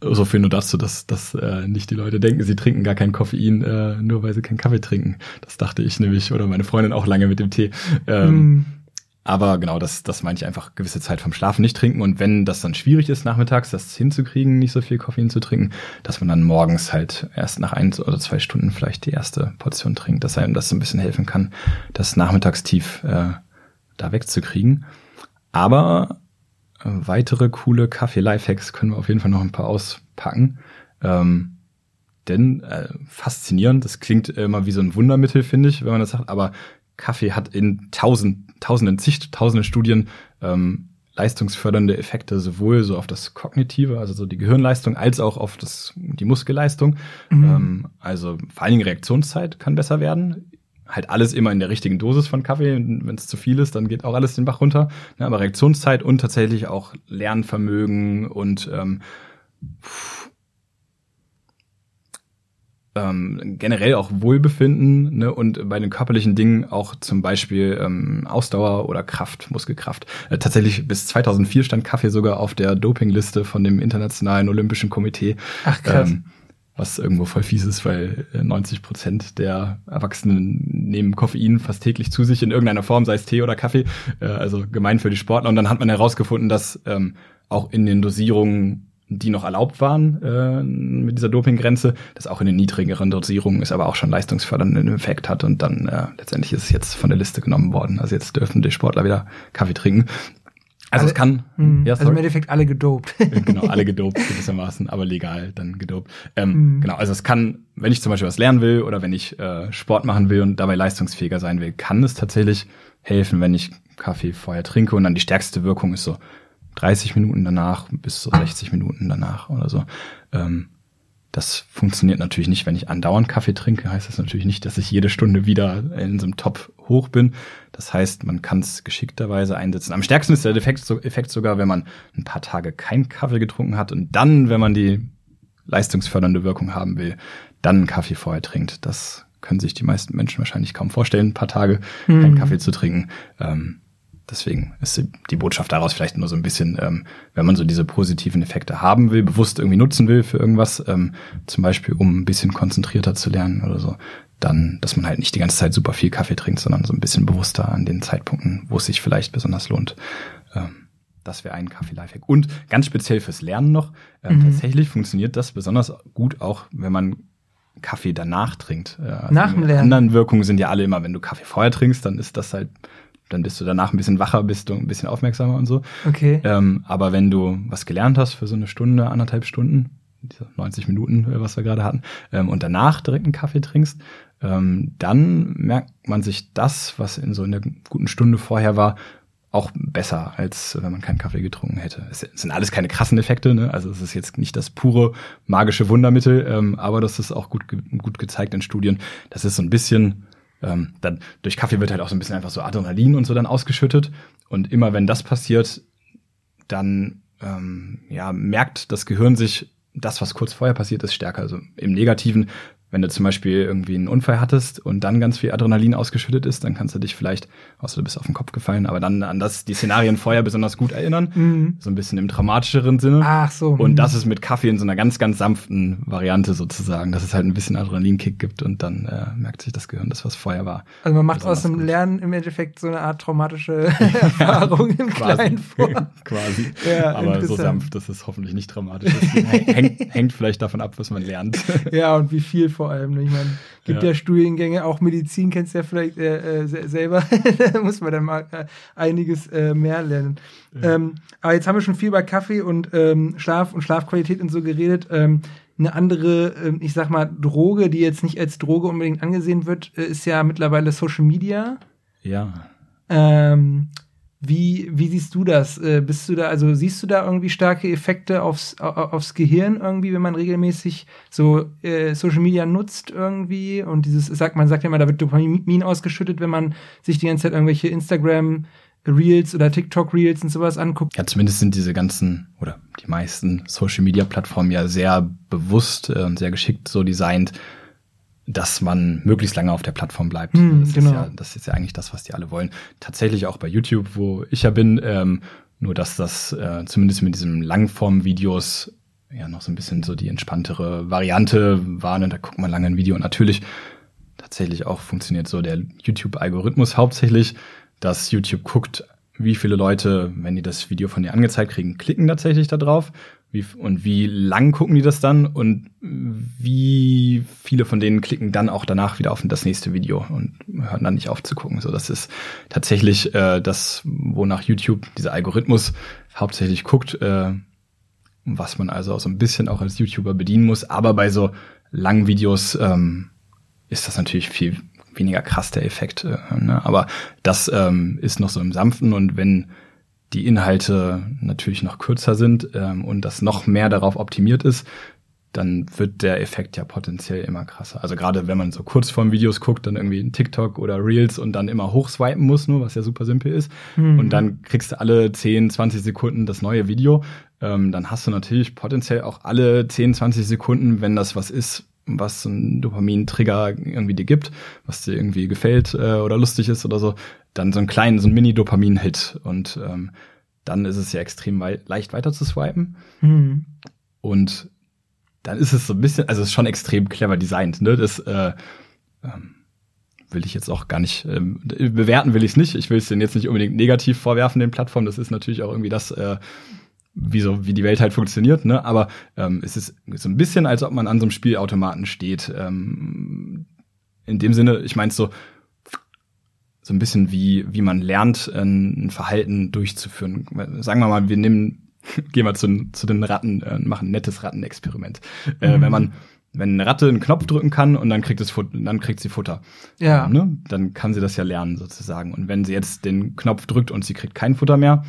so viel nur dazu, dass, dass äh, nicht die Leute denken, sie trinken gar kein Koffein, äh, nur weil sie keinen Kaffee trinken. Das dachte ich nämlich oder meine Freundin auch lange mit dem Tee. Ähm, mm. Aber genau, das, das meine ich einfach gewisse Zeit vom Schlafen nicht trinken. Und wenn das dann schwierig ist, nachmittags das hinzukriegen, nicht so viel Koffein zu trinken, dass man dann morgens halt erst nach ein oder zwei Stunden vielleicht die erste Portion trinkt, dass einem das so ein bisschen helfen kann, das Nachmittagstief äh, da wegzukriegen. Aber äh, weitere coole Kaffee-Lifehacks können wir auf jeden Fall noch ein paar auspacken. Ähm, denn äh, faszinierend, das klingt immer wie so ein Wundermittel, finde ich, wenn man das sagt, aber Kaffee hat in tausend, tausenden, zigtausenden Studien ähm, leistungsfördernde Effekte sowohl so auf das Kognitive, also so die Gehirnleistung, als auch auf das, die Muskelleistung. Mhm. Ähm, also vor allen Dingen Reaktionszeit kann besser werden. Halt alles immer in der richtigen Dosis von Kaffee. Wenn es zu viel ist, dann geht auch alles den Bach runter. Ja, aber Reaktionszeit und tatsächlich auch Lernvermögen und ähm, ähm, generell auch Wohlbefinden ne, und bei den körperlichen Dingen auch zum Beispiel ähm, Ausdauer oder Kraft, Muskelkraft. Äh, tatsächlich bis 2004 stand Kaffee sogar auf der Dopingliste von dem Internationalen Olympischen Komitee. Ach krass. Ähm, was irgendwo voll fies ist, weil 90 äh, Prozent der Erwachsenen nehmen Koffein fast täglich zu sich in irgendeiner Form, sei es Tee oder Kaffee, äh, also gemein für die Sportler. Und dann hat man herausgefunden, dass ähm, auch in den Dosierungen die noch erlaubt waren äh, mit dieser Dopinggrenze, das auch in den niedrigeren Dosierungen ist, aber auch schon leistungsfördernden Effekt hat und dann äh, letztendlich ist es jetzt von der Liste genommen worden. Also jetzt dürfen die Sportler wieder Kaffee trinken. Also, also es kann. Mh, hm, ja, also im Endeffekt alle gedopt. (laughs) genau, alle gedopt gewissermaßen, aber legal dann gedopt. Ähm, mhm. Genau, also es kann, wenn ich zum Beispiel was lernen will oder wenn ich äh, Sport machen will und dabei leistungsfähiger sein will, kann es tatsächlich helfen, wenn ich Kaffee vorher trinke und dann die stärkste Wirkung ist so 30 Minuten danach bis zu 60 Minuten danach oder so. Ähm, das funktioniert natürlich nicht, wenn ich andauernd Kaffee trinke. Heißt das natürlich nicht, dass ich jede Stunde wieder in so einem Top hoch bin. Das heißt, man kann es geschickterweise einsetzen. Am stärksten ist der Effekt, Effekt sogar, wenn man ein paar Tage keinen Kaffee getrunken hat und dann, wenn man die leistungsfördernde Wirkung haben will, dann einen Kaffee vorher trinkt. Das können sich die meisten Menschen wahrscheinlich kaum vorstellen, ein paar Tage mhm. keinen Kaffee zu trinken. Ähm, Deswegen ist die Botschaft daraus vielleicht nur so ein bisschen, ähm, wenn man so diese positiven Effekte haben will, bewusst irgendwie nutzen will für irgendwas, ähm, zum Beispiel um ein bisschen konzentrierter zu lernen oder so, dann, dass man halt nicht die ganze Zeit super viel Kaffee trinkt, sondern so ein bisschen bewusster an den Zeitpunkten, wo es sich vielleicht besonders lohnt. Ähm, das wäre ein Kaffee-Lifehack. Und ganz speziell fürs Lernen noch, ähm, mhm. tatsächlich funktioniert das besonders gut auch, wenn man Kaffee danach trinkt. Äh, also Nach dem Lernen. anderen Wirkungen sind ja alle immer, wenn du Kaffee vorher trinkst, dann ist das halt dann bist du danach ein bisschen wacher, bist du ein bisschen aufmerksamer und so. Okay. Ähm, aber wenn du was gelernt hast für so eine Stunde, anderthalb Stunden, diese 90 Minuten, äh, was wir gerade hatten, ähm, und danach direkt einen Kaffee trinkst, ähm, dann merkt man sich das, was in so einer guten Stunde vorher war, auch besser, als wenn man keinen Kaffee getrunken hätte. Es sind alles keine krassen Effekte, ne? also es ist jetzt nicht das pure magische Wundermittel, ähm, aber das ist auch gut, gut gezeigt in Studien. Das ist so ein bisschen ähm, dann durch Kaffee wird halt auch so ein bisschen einfach so Adrenalin und so dann ausgeschüttet. Und immer wenn das passiert, dann ähm, ja, merkt das Gehirn sich das, was kurz vorher passiert ist, stärker. Also im Negativen wenn du zum Beispiel irgendwie einen Unfall hattest und dann ganz viel Adrenalin ausgeschüttet ist, dann kannst du dich vielleicht, außer du bist auf den Kopf gefallen, aber dann an das, die Szenarien vorher besonders gut erinnern. Mhm. So ein bisschen im dramatischeren Sinne. Ach so. Und mhm. das ist mit Kaffee in so einer ganz, ganz sanften Variante sozusagen, dass es halt ein bisschen Adrenalinkick gibt und dann äh, merkt sich das Gehirn, das was vorher war. Also man macht aus dem gut. Lernen im Endeffekt so eine Art traumatische (laughs) (laughs) Erfahrung ja, in kleinen (laughs) Form. quasi. Ja, aber so sanft, dass es hoffentlich nicht dramatisch ist. hängt, hängt vielleicht davon ab, was man lernt. Ja, und wie viel vor allem. Ne? Ich meine, gibt ja. ja. Studiengänge, auch Medizin kennst du ja vielleicht äh, äh, selber. (laughs) da muss man dann mal äh, einiges äh, mehr lernen. Ja. Ähm, aber jetzt haben wir schon viel über Kaffee und ähm, Schlaf und Schlafqualität und so geredet. Ähm, eine andere, ähm, ich sag mal, Droge, die jetzt nicht als Droge unbedingt angesehen wird, äh, ist ja mittlerweile Social Media. Ja. Ähm, wie, wie siehst du das? Äh, bist du da, also siehst du da irgendwie starke Effekte aufs, aufs Gehirn irgendwie, wenn man regelmäßig so äh, Social Media nutzt irgendwie? Und dieses, sagt man sagt ja immer, da wird Dopamin ausgeschüttet, wenn man sich die ganze Zeit irgendwelche Instagram Reels oder TikTok Reels und sowas anguckt. Ja, zumindest sind diese ganzen oder die meisten Social Media Plattformen ja sehr bewusst äh, und sehr geschickt so designt, dass man möglichst lange auf der Plattform bleibt. Hm, das, genau. ist ja, das ist ja eigentlich das, was die alle wollen. Tatsächlich auch bei YouTube, wo ich ja bin, ähm, nur dass das äh, zumindest mit diesem Langform-Videos ja noch so ein bisschen so die entspanntere Variante waren. Und da guckt man lange ein Video. Und natürlich tatsächlich auch funktioniert so der YouTube-Algorithmus hauptsächlich, dass YouTube guckt, wie viele Leute, wenn die das Video von dir angezeigt kriegen, klicken tatsächlich da drauf wie, und wie lang gucken die das dann und wie viele von denen klicken dann auch danach wieder auf das nächste Video und hören dann nicht auf zu gucken. So, das ist tatsächlich äh, das, wonach YouTube dieser Algorithmus hauptsächlich guckt, äh, was man also so ein bisschen auch als YouTuber bedienen muss. Aber bei so langen Videos ähm, ist das natürlich viel weniger krass der Effekt. Äh, ne? Aber das ähm, ist noch so im Sanften und wenn die Inhalte natürlich noch kürzer sind ähm, und das noch mehr darauf optimiert ist, dann wird der Effekt ja potenziell immer krasser. Also gerade wenn man so kurz vorm Videos guckt, dann irgendwie in TikTok oder Reels und dann immer hochswipen muss, nur was ja super simpel ist. Mhm. Und dann kriegst du alle 10, 20 Sekunden das neue Video. Ähm, dann hast du natürlich potenziell auch alle 10, 20 Sekunden, wenn das was ist, was ein Dopamin-Trigger irgendwie dir gibt, was dir irgendwie gefällt äh, oder lustig ist oder so, dann so einen kleinen, so ein Mini-Dopamin-Hit. Und ähm, dann ist es ja extrem wei leicht weiter zu swipen. Mhm. Und dann ist es so ein bisschen, also es ist schon extrem clever designt. Ne? Das äh, ähm, will ich jetzt auch gar nicht ähm, bewerten, will ich es nicht. Ich will es denen jetzt nicht unbedingt negativ vorwerfen, den Plattformen. Das ist natürlich auch irgendwie das, äh, wie so wie die Welt halt funktioniert. Ne? Aber ähm, es ist so ein bisschen, als ob man an so einem Spielautomaten steht. Ähm, in dem Sinne, ich meine so so ein bisschen wie, wie man lernt, ein Verhalten durchzuführen. Sagen wir mal, wir nehmen, (laughs) gehen wir zu, zu den Ratten, äh, machen ein nettes Rattenexperiment. Äh, mhm. Wenn man, wenn eine Ratte einen Knopf drücken kann und dann kriegt es dann kriegt sie Futter. Ja. Ne? Dann kann sie das ja lernen sozusagen. Und wenn sie jetzt den Knopf drückt und sie kriegt kein Futter mehr,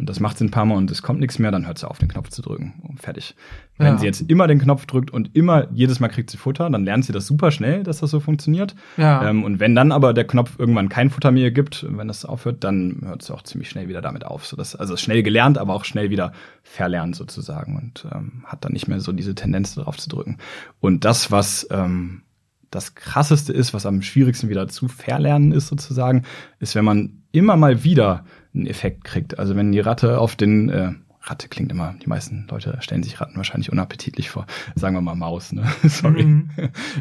und das macht sie ein paar Mal und es kommt nichts mehr, dann hört sie auf, den Knopf zu drücken. Und fertig. Wenn ja. sie jetzt immer den Knopf drückt und immer jedes Mal kriegt sie Futter, dann lernt sie das super schnell, dass das so funktioniert. Ja. Ähm, und wenn dann aber der Knopf irgendwann kein Futter mehr gibt, wenn das aufhört, dann hört sie auch ziemlich schnell wieder damit auf. So dass, also schnell gelernt, aber auch schnell wieder verlernt sozusagen und ähm, hat dann nicht mehr so diese Tendenz darauf zu drücken. Und das, was ähm, das krasseste ist, was am schwierigsten wieder zu verlernen ist sozusagen, ist, wenn man immer mal wieder einen Effekt kriegt. Also wenn die Ratte auf den äh, Ratte klingt immer, die meisten Leute stellen sich Ratten wahrscheinlich unappetitlich vor. Sagen wir mal Maus, ne? (laughs) Sorry. Mhm.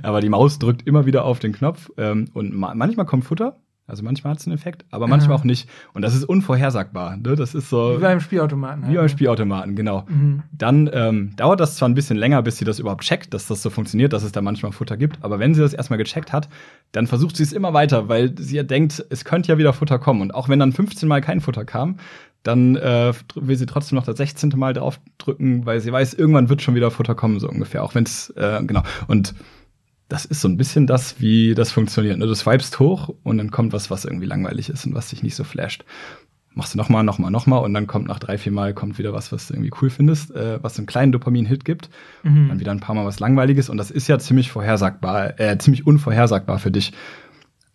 Aber die Maus drückt immer wieder auf den Knopf ähm, und ma manchmal kommt Futter also manchmal hat es einen Effekt, aber manchmal auch nicht. Und das ist unvorhersagbar. Ne? Das ist so. Wie beim Spielautomaten. Wie halt, beim ne? Spielautomaten, genau. Mhm. Dann ähm, dauert das zwar ein bisschen länger, bis sie das überhaupt checkt, dass das so funktioniert, dass es da manchmal Futter gibt. Aber wenn sie das erstmal gecheckt hat, dann versucht sie es immer weiter, weil sie ja denkt, es könnte ja wieder Futter kommen. Und auch wenn dann 15 Mal kein Futter kam, dann äh, will sie trotzdem noch das 16. Mal draufdrücken, weil sie weiß, irgendwann wird schon wieder Futter kommen, so ungefähr. Auch wenn es, äh, genau. Und das ist so ein bisschen das, wie das funktioniert. Ne? Du swipest hoch und dann kommt was, was irgendwie langweilig ist und was dich nicht so flasht. Machst du nochmal, nochmal, nochmal und dann kommt nach drei, vier Mal kommt wieder was, was du irgendwie cool findest, äh, was einen kleinen Dopamin-Hit gibt. Mhm. Dann wieder ein paar Mal was Langweiliges und das ist ja ziemlich vorhersagbar, äh, ziemlich unvorhersagbar für dich,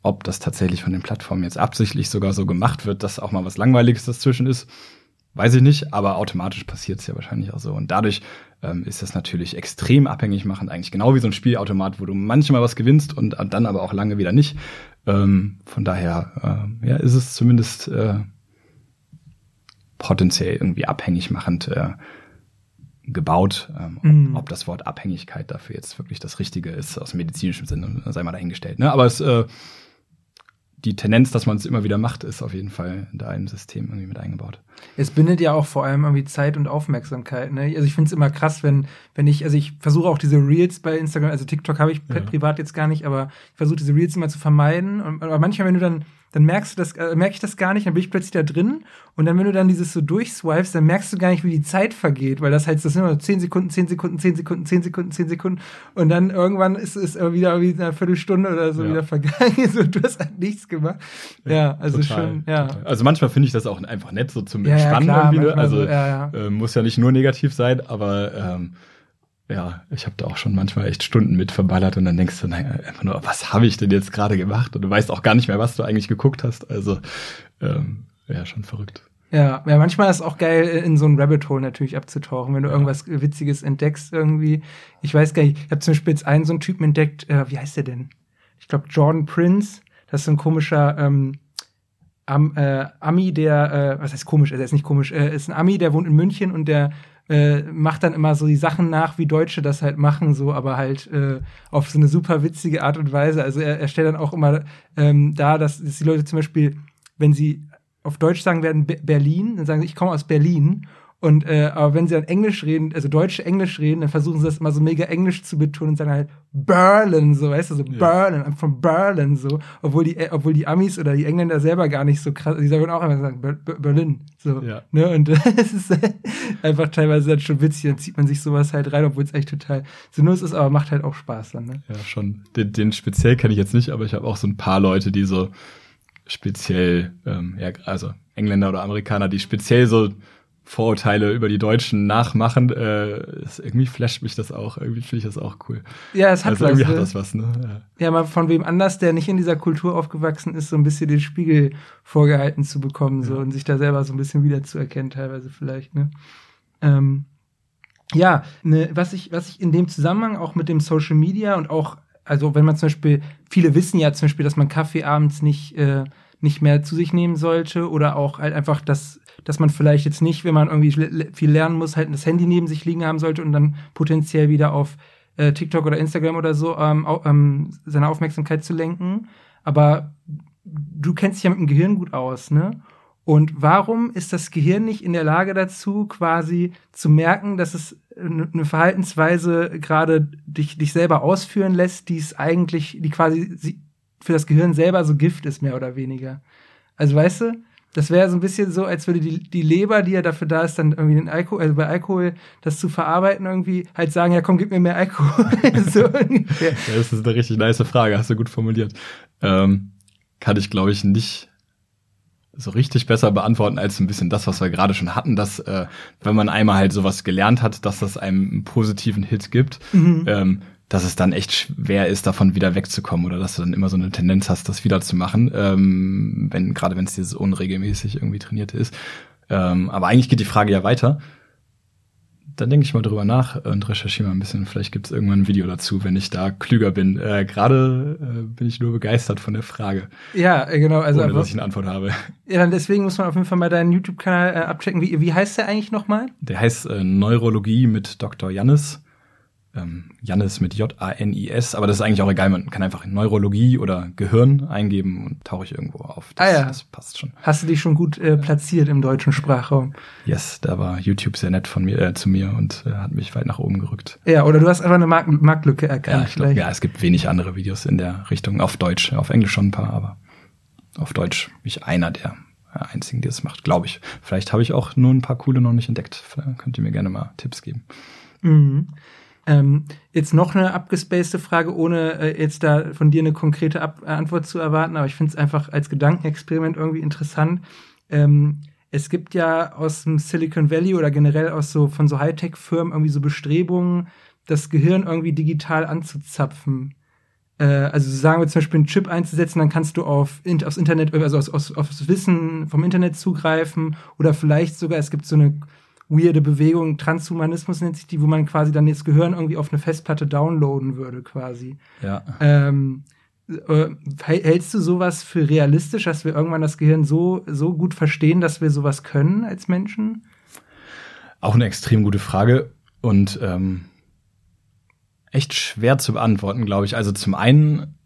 ob das tatsächlich von den Plattformen jetzt absichtlich sogar so gemacht wird, dass auch mal was Langweiliges dazwischen ist. Weiß ich nicht, aber automatisch passiert es ja wahrscheinlich auch so. Und dadurch ähm, ist das natürlich extrem abhängig machend, eigentlich genau wie so ein Spielautomat, wo du manchmal was gewinnst und dann aber auch lange wieder nicht. Ähm, von daher äh, ja, ist es zumindest äh, potenziell irgendwie abhängig machend äh, gebaut. Ähm, ob, mm. ob, das Wort Abhängigkeit dafür jetzt wirklich das Richtige ist, aus medizinischem Sinne, sei mal dahingestellt. Ne? Aber es äh, die Tendenz, dass man es immer wieder macht, ist auf jeden Fall da im System irgendwie mit eingebaut. Es bindet ja auch vor allem irgendwie Zeit und Aufmerksamkeit. Ne? Also ich finde es immer krass, wenn, wenn ich, also ich versuche auch diese Reels bei Instagram, also TikTok habe ich ja. privat jetzt gar nicht, aber ich versuche diese Reels immer zu vermeiden. Und, aber manchmal, wenn du dann dann merkst du das, äh, merke ich das gar nicht, dann bin ich plötzlich da drin und dann, wenn du dann dieses so durchswipest, dann merkst du gar nicht, wie die Zeit vergeht, weil das heißt, das sind immer 10 Sekunden, 10 Sekunden, 10 Sekunden, 10 Sekunden, 10 Sekunden und dann irgendwann ist es wieder wie eine Viertelstunde oder so ja. wieder vergangen, (laughs) so, du hast halt nichts gemacht. Ja, also total, schon, ja. Total. Also manchmal finde ich das auch einfach nett, so zum Entspannen ja, irgendwie, ne? also so, äh, muss ja nicht nur negativ sein, aber ähm, ja, ich habe da auch schon manchmal echt Stunden mit verballert und dann denkst du, naja, einfach nur, was habe ich denn jetzt gerade gemacht? Und du weißt auch gar nicht mehr, was du eigentlich geguckt hast. Also, ähm, ja, schon verrückt. Ja, ja, manchmal ist es auch geil, in so ein Rabbit Hole natürlich abzutauchen, wenn du ja. irgendwas Witziges entdeckst irgendwie. Ich weiß gar nicht, ich habe zum Beispiel jetzt einen so einen Typen entdeckt, äh, wie heißt der denn? Ich glaube Jordan Prince, das ist so ein komischer ähm, Am, äh, Ami, der, äh, was heißt komisch, er ist nicht komisch, äh, ist ein Ami, der wohnt in München und der äh, macht dann immer so die Sachen nach, wie Deutsche das halt machen, so, aber halt äh, auf so eine super witzige Art und Weise. Also er, er stellt dann auch immer ähm, da, dass, dass die Leute zum Beispiel, wenn sie auf Deutsch sagen werden Be Berlin, dann sagen sie, ich komme aus Berlin. Und äh, aber wenn sie dann Englisch reden, also Deutsch Englisch reden, dann versuchen sie das immer so mega Englisch zu betonen und sagen halt Berlin, so, weißt du, so ja. Berlin, I'm from Berlin, so, obwohl die, äh, obwohl die Amis oder die Engländer selber gar nicht so krass, die sagen auch immer sagen Ber Berlin, so, ja. ne, und (laughs) es ist einfach teilweise dann schon witzig, dann zieht man sich sowas halt rein, obwohl es echt total sinnlos ist, aber macht halt auch Spaß dann, ne? Ja, schon. Den, den speziell kenne ich jetzt nicht, aber ich habe auch so ein paar Leute, die so speziell, ähm, ja, also Engländer oder Amerikaner, die speziell so Vorurteile über die Deutschen nachmachen, äh, ist, irgendwie flasht mich das auch. Irgendwie finde ich das auch cool. Ja, es hat also was. Irgendwie hat ne? das was, ne? Ja. ja, mal von wem anders, der nicht in dieser Kultur aufgewachsen ist, so ein bisschen den Spiegel vorgehalten zu bekommen, so ja. und sich da selber so ein bisschen wiederzuerkennen, teilweise vielleicht, ne? Ähm, ja, ne, was ich, was ich in dem Zusammenhang auch mit dem Social Media und auch, also wenn man zum Beispiel, viele wissen ja zum Beispiel, dass man Kaffee abends nicht, äh, nicht mehr zu sich nehmen sollte oder auch halt einfach, dass dass man vielleicht jetzt nicht, wenn man irgendwie viel lernen muss, halt das Handy neben sich liegen haben sollte und dann potenziell wieder auf äh, TikTok oder Instagram oder so ähm, ähm, seine Aufmerksamkeit zu lenken. Aber du kennst dich ja mit dem Gehirn gut aus, ne? Und warum ist das Gehirn nicht in der Lage dazu, quasi zu merken, dass es eine Verhaltensweise gerade dich, dich selber ausführen lässt, die es eigentlich, die quasi für das Gehirn selber so Gift ist, mehr oder weniger? Also weißt du, das wäre so ein bisschen so, als würde die, die Leber, die ja dafür da ist, dann irgendwie den Alkohol, also bei Alkohol das zu verarbeiten, irgendwie halt sagen, ja komm, gib mir mehr Alkohol. (laughs) so ja, das ist eine richtig nice Frage, hast du gut formuliert. Ähm, kann ich, glaube ich, nicht so richtig besser beantworten als ein bisschen das, was wir gerade schon hatten, dass äh, wenn man einmal halt sowas gelernt hat, dass das einem einen positiven Hit gibt, mhm. ähm, dass es dann echt schwer ist, davon wieder wegzukommen oder dass du dann immer so eine Tendenz hast, das wieder zu machen, ähm, wenn gerade wenn es dieses unregelmäßig irgendwie trainiert ist. Ähm, aber eigentlich geht die Frage ja weiter. Dann denke ich mal drüber nach und recherchiere mal ein bisschen. Vielleicht gibt es irgendwann ein Video dazu, wenn ich da klüger bin. Äh, Gerade äh, bin ich nur begeistert von der Frage. Ja, genau. Also ohne, dass ich eine Antwort habe. Ja, dann deswegen muss man auf jeden Fall mal deinen YouTube-Kanal äh, abchecken. Wie, wie heißt der eigentlich nochmal? Der heißt äh, Neurologie mit Dr. Jannis ähm, Janis mit J-A-N-I-S, aber das ist eigentlich auch egal, man kann einfach Neurologie oder Gehirn eingeben und tauche ich irgendwo auf. Das, ah ja. das passt schon. Hast du dich schon gut äh, platziert im deutschen Sprachraum? Yes, da war YouTube sehr nett von mir äh, zu mir und äh, hat mich weit nach oben gerückt. Ja, oder du hast einfach eine Mark Marktlücke erkannt. Ja, ich glaub, ja, es gibt wenig andere Videos in der Richtung auf Deutsch, auf Englisch schon ein paar, aber auf Deutsch bin ich einer der einzigen, die das macht, glaube ich. Vielleicht habe ich auch nur ein paar coole noch nicht entdeckt. Vielleicht könnt ihr mir gerne mal Tipps geben. Mhm. Ähm, jetzt noch eine abgespacede Frage, ohne äh, jetzt da von dir eine konkrete Ab äh, Antwort zu erwarten, aber ich finde es einfach als Gedankenexperiment irgendwie interessant. Ähm, es gibt ja aus dem Silicon Valley oder generell aus so von so Hightech-Firmen irgendwie so Bestrebungen, das Gehirn irgendwie digital anzuzapfen. Äh, also sagen wir zum Beispiel einen Chip einzusetzen, dann kannst du auf aufs Internet, also aus, aus, aufs Wissen vom Internet zugreifen oder vielleicht sogar, es gibt so eine weirde Bewegung, Transhumanismus nennt sich die, wo man quasi dann das Gehirn irgendwie auf eine Festplatte downloaden würde, quasi. Ja. Ähm, äh, hältst du sowas für realistisch, dass wir irgendwann das Gehirn so, so gut verstehen, dass wir sowas können als Menschen? Auch eine extrem gute Frage und ähm, echt schwer zu beantworten, glaube ich. Also zum einen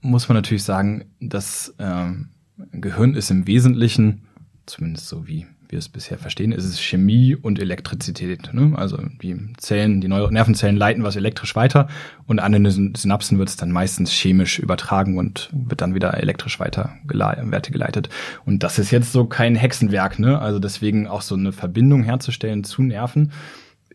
muss man natürlich sagen, das ähm, Gehirn ist im Wesentlichen, zumindest so wie wir es bisher verstehen, ist es Chemie und Elektrizität. Ne? Also die Zellen, die Neu Nervenzellen leiten was elektrisch weiter und an den Synapsen wird es dann meistens chemisch übertragen und wird dann wieder elektrisch weiter weitergeleitet. Und das ist jetzt so kein Hexenwerk, ne? Also deswegen auch so eine Verbindung herzustellen zu Nerven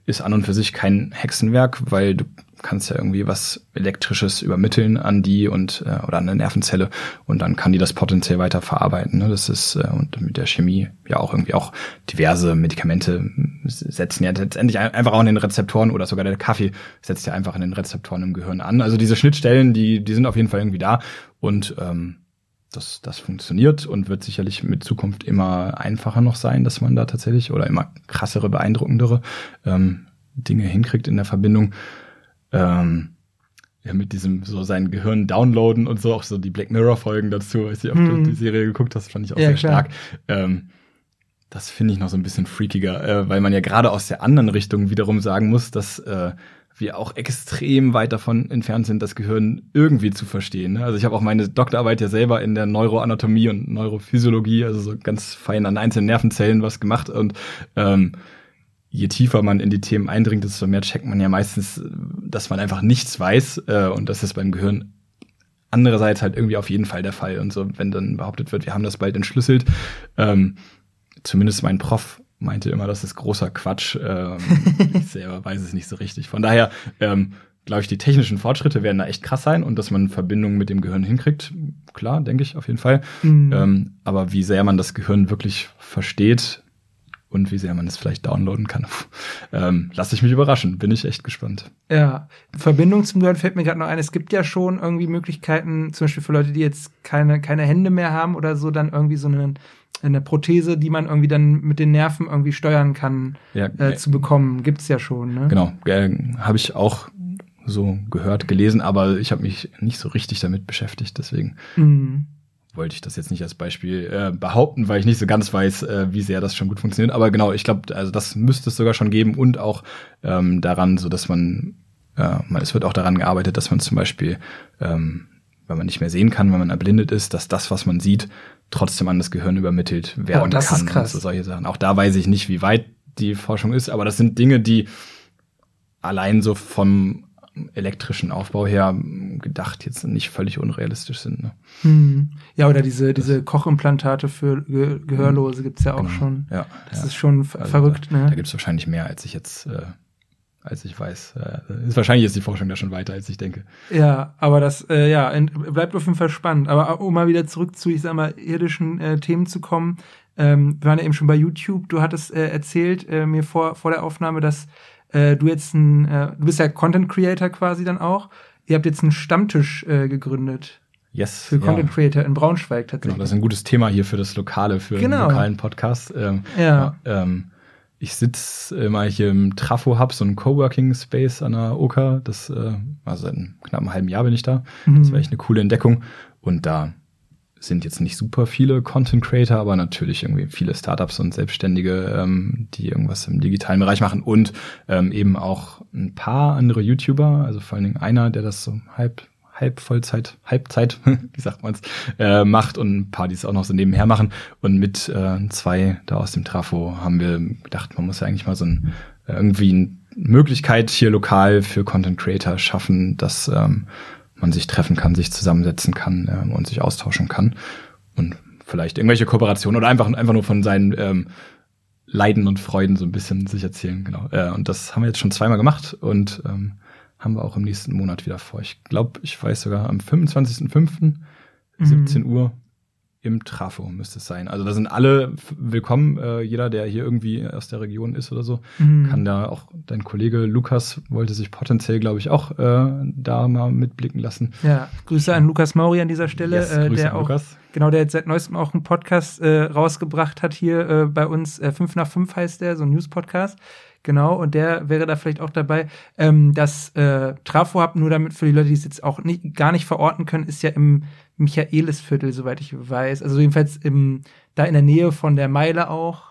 ist an und für sich kein Hexenwerk, weil du kannst ja irgendwie was Elektrisches übermitteln an die und äh, oder an eine Nervenzelle und dann kann die das potenziell weiter verarbeiten. Ne? Das ist äh, und mit der Chemie ja auch irgendwie auch diverse Medikamente setzen ja letztendlich einfach auch an den Rezeptoren oder sogar der Kaffee setzt ja einfach an den Rezeptoren im Gehirn an. Also diese Schnittstellen, die die sind auf jeden Fall irgendwie da und ähm, das, das funktioniert und wird sicherlich mit Zukunft immer einfacher noch sein, dass man da tatsächlich oder immer krassere, beeindruckendere ähm, Dinge hinkriegt in der Verbindung ähm, ja, mit diesem so sein Gehirn downloaden und so, auch so die Black Mirror Folgen dazu, weiß ich, hm. die Serie geguckt hast, fand ich auch ja, sehr klar. stark. Ähm, das finde ich noch so ein bisschen freakiger, äh, weil man ja gerade aus der anderen Richtung wiederum sagen muss, dass äh, wir auch extrem weit davon entfernt sind, das Gehirn irgendwie zu verstehen. Ne? Also ich habe auch meine Doktorarbeit ja selber in der Neuroanatomie und Neurophysiologie, also so ganz fein an einzelnen Nervenzellen was gemacht und ähm, je tiefer man in die Themen eindringt, desto mehr checkt man ja meistens, dass man einfach nichts weiß äh, und das ist beim Gehirn andererseits halt irgendwie auf jeden Fall der Fall. Und so, wenn dann behauptet wird, wir haben das bald entschlüsselt, ähm, zumindest mein Prof meinte immer, das ist großer Quatsch. Ähm, (laughs) ich selber weiß es nicht so richtig. Von daher ähm, glaube ich, die technischen Fortschritte werden da echt krass sein und dass man Verbindungen mit dem Gehirn hinkriegt, klar, denke ich auf jeden Fall. Mhm. Ähm, aber wie sehr man das Gehirn wirklich versteht, und wie sehr man es vielleicht downloaden kann. (laughs) ähm, lass ich mich überraschen, bin ich echt gespannt. Ja, Verbindung zum Gehirn fällt mir gerade noch ein. Es gibt ja schon irgendwie Möglichkeiten, zum Beispiel für Leute, die jetzt keine, keine Hände mehr haben oder so, dann irgendwie so eine, eine Prothese, die man irgendwie dann mit den Nerven irgendwie steuern kann, ja, äh, zu bekommen. Gibt's ja schon. Ne? Genau, äh, habe ich auch so gehört, gelesen, aber ich habe mich nicht so richtig damit beschäftigt, deswegen. Mhm wollte ich das jetzt nicht als Beispiel äh, behaupten, weil ich nicht so ganz weiß, äh, wie sehr das schon gut funktioniert. Aber genau, ich glaube, also das müsste es sogar schon geben und auch ähm, daran, so dass man, äh, man, es wird auch daran gearbeitet, dass man zum Beispiel, ähm, wenn man nicht mehr sehen kann, wenn man erblindet ist, dass das, was man sieht, trotzdem an das Gehirn übermittelt werden oh, das kann. Ist krass. Und so solche Sachen. Auch da weiß ich nicht, wie weit die Forschung ist, aber das sind Dinge, die allein so vom elektrischen Aufbau her gedacht jetzt nicht völlig unrealistisch sind. Ne? Hm. Ja, oder diese, diese Kochimplantate für Ge Gehörlose gibt's ja auch genau. schon. Ja, das ja. ist schon also verrückt. Da, ne? da gibt's wahrscheinlich mehr, als ich jetzt äh, als ich weiß. Äh, ist wahrscheinlich ist die Forschung da schon weiter, als ich denke. Ja, aber das äh, ja bleibt auf jeden Fall spannend. Aber um mal wieder zurück zu, ich sag mal, irdischen äh, Themen zu kommen. Ähm, wir waren ja eben schon bei YouTube. Du hattest äh, erzählt äh, mir vor vor der Aufnahme, dass äh, du jetzt ein, äh, du bist ja Content Creator quasi dann auch. Ihr habt jetzt einen Stammtisch äh, gegründet. Yes. Für Content ja. Creator in Braunschweig tatsächlich. Genau, das ist ein gutes Thema hier für das Lokale, für genau. einen lokalen Podcast. Ähm, ja. ja ähm, ich sitze immer hier im Trafo Hub, so ein Coworking Space an der Oka. Das, äh, also seit einem knappen halben Jahr bin ich da. Mhm. Das war echt eine coole Entdeckung. Und da sind jetzt nicht super viele Content Creator, aber natürlich irgendwie viele Startups und Selbstständige, ähm, die irgendwas im digitalen Bereich machen und ähm, eben auch ein paar andere YouTuber, also vor allen Dingen einer, der das so halb halb Vollzeit, Halbzeit, (laughs) wie sagt man's, äh, macht und ein paar, die es auch noch so nebenher machen. Und mit äh, zwei da aus dem Trafo haben wir gedacht, man muss ja eigentlich mal so ein irgendwie eine Möglichkeit hier lokal für Content Creator schaffen, dass ähm, man sich treffen kann, sich zusammensetzen kann äh, und sich austauschen kann. Und vielleicht irgendwelche Kooperationen oder einfach, einfach nur von seinen ähm, Leiden und Freuden so ein bisschen sich erzählen, genau. Äh, und das haben wir jetzt schon zweimal gemacht und ähm, haben wir auch im nächsten Monat wieder vor. Ich glaube, ich weiß sogar am 25.05. Mhm. 17 Uhr im Trafo müsste es sein. Also da sind alle willkommen. Äh, jeder, der hier irgendwie aus der Region ist oder so, mhm. kann da auch. Dein Kollege Lukas wollte sich potenziell, glaube ich, auch äh, da mal mitblicken lassen. Ja, Grüße an Lukas Mauri an dieser Stelle, yes, äh, der auch Lukas. genau, der jetzt seit neuestem auch einen Podcast äh, rausgebracht hat hier äh, bei uns. Äh, 5 nach 5 heißt der, so ein News-Podcast. Genau, und der wäre da vielleicht auch dabei. Ähm, das äh, Trafo Hub, nur damit für die Leute, die es jetzt auch nicht, gar nicht verorten können, ist ja im Michaelisviertel, soweit ich weiß. Also jedenfalls im, da in der Nähe von der Meile auch,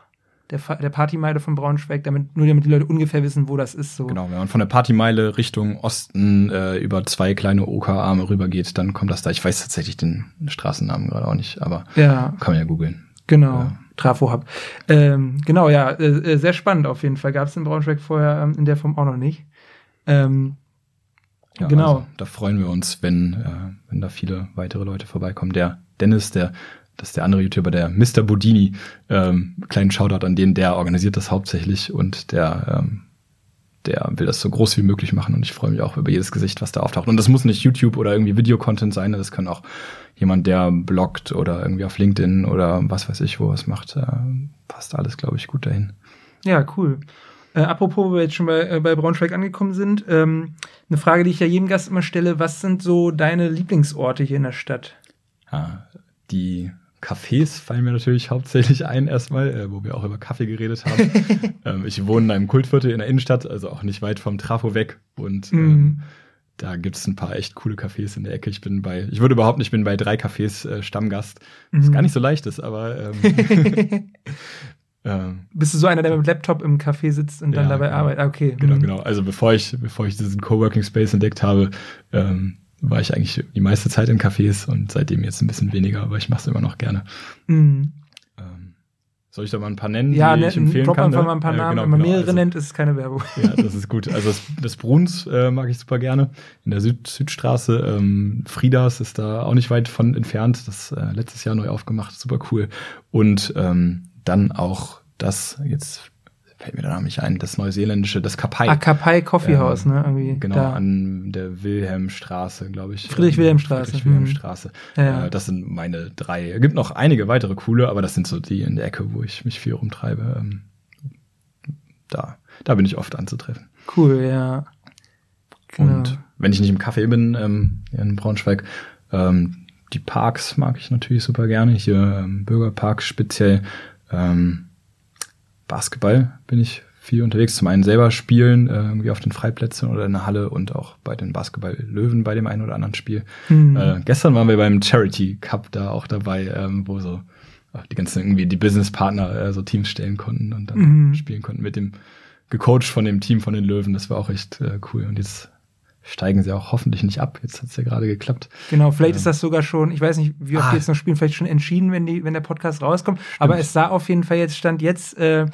der, der Partymeile von Braunschweig, damit, nur damit die Leute ungefähr wissen, wo das ist. So. Genau, wenn man von der Partymeile Richtung Osten äh, über zwei kleine Okerarme rübergeht, dann kommt das da. Ich weiß tatsächlich den Straßennamen gerade auch nicht, aber ja. kann man ja googeln. Genau. Ja. Trafo Hub. Ähm, genau, ja, äh, äh, sehr spannend auf jeden Fall. Gab es in Braunschweig vorher ähm, in der Form auch noch nicht. Ähm, ja, genau. Also, da freuen wir uns, wenn, äh, wenn da viele weitere Leute vorbeikommen. Der Dennis, der, das ist der andere YouTuber, der Mr. Bodini, ähm, kleinen Shoutout an den, der organisiert das hauptsächlich und der ähm, der will das so groß wie möglich machen und ich freue mich auch über jedes Gesicht, was da auftaucht. Und das muss nicht YouTube oder irgendwie Videocontent sein, das kann auch jemand, der bloggt oder irgendwie auf LinkedIn oder was weiß ich, wo was macht. Äh, passt alles, glaube ich, gut dahin. Ja, cool. Äh, apropos, wo wir jetzt schon bei, äh, bei Braunschweig angekommen sind, ähm, eine Frage, die ich ja jedem Gast immer stelle, was sind so deine Lieblingsorte hier in der Stadt? Ja, die Cafés fallen mir natürlich hauptsächlich ein erstmal, äh, wo wir auch über Kaffee geredet haben. (laughs) ähm, ich wohne in einem Kultviertel in der Innenstadt, also auch nicht weit vom Trafo weg. Und ähm, mhm. da gibt es ein paar echt coole Cafés in der Ecke. Ich bin bei, ich würde überhaupt nicht, bin bei drei Cafés äh, Stammgast, was mhm. gar nicht so leicht ist, aber ähm, (laughs) (laughs) Ähm, Bist du so einer, der mit dem Laptop im Café sitzt und dann ja, dabei genau. arbeitet? Ah, okay. Genau, mhm. genau. Also bevor ich, bevor ich diesen Coworking Space entdeckt habe, ähm, war ich eigentlich die meiste Zeit in Cafés und seitdem jetzt ein bisschen weniger, aber ich mache es immer noch gerne. Mhm. Ähm, soll ich da mal ein paar nennen, ja, die ne, ich empfehlen kann? einfach ne? mal ein paar Namen. Genau, Wenn man genau, mehrere also, nennt, ist es keine Werbung. (laughs) Ja, das ist gut. Also das, das Bruns äh, mag ich super gerne. In der Süd Südstraße. Ähm, Friedas ist da auch nicht weit von entfernt. Das äh, letztes Jahr neu aufgemacht. Super cool. Und ähm, dann auch das, jetzt fällt mir der Name nicht ein, das neuseeländische, das Kapai. Ah, Kapai Coffee ähm, House, ne? Irgendwie genau, da. an der Wilhelmstraße, glaube ich. Friedrich-Wilhelm-Straße. Friedrich-Wilhelm-Straße. Mhm. Ja, ja. Äh, das sind meine drei. Es gibt noch einige weitere coole, aber das sind so die in der Ecke, wo ich mich viel rumtreibe. Ähm, da, da bin ich oft anzutreffen. Cool, ja. Genau. Und wenn ich nicht im Café bin, ähm, in Braunschweig, ähm, die Parks mag ich natürlich super gerne. Hier ähm, Bürgerpark speziell. Ähm, Basketball bin ich viel unterwegs. Zum einen selber spielen, äh, irgendwie auf den Freiplätzen oder in der Halle und auch bei den Basketball-Löwen bei dem einen oder anderen Spiel. Mhm. Äh, gestern waren wir beim Charity Cup da auch dabei, ähm, wo so äh, die ganzen irgendwie die Businesspartner äh, so Teams stellen konnten und dann mhm. spielen konnten mit dem gecoacht von dem Team von den Löwen. Das war auch echt äh, cool. Und jetzt steigen sie auch hoffentlich nicht ab. Jetzt hat es ja gerade geklappt. Genau, vielleicht ähm. ist das sogar schon, ich weiß nicht, wie oft ah. die jetzt noch spielen, vielleicht schon entschieden, wenn, die, wenn der Podcast rauskommt. Stimmt. Aber es sah auf jeden Fall jetzt, stand jetzt äh,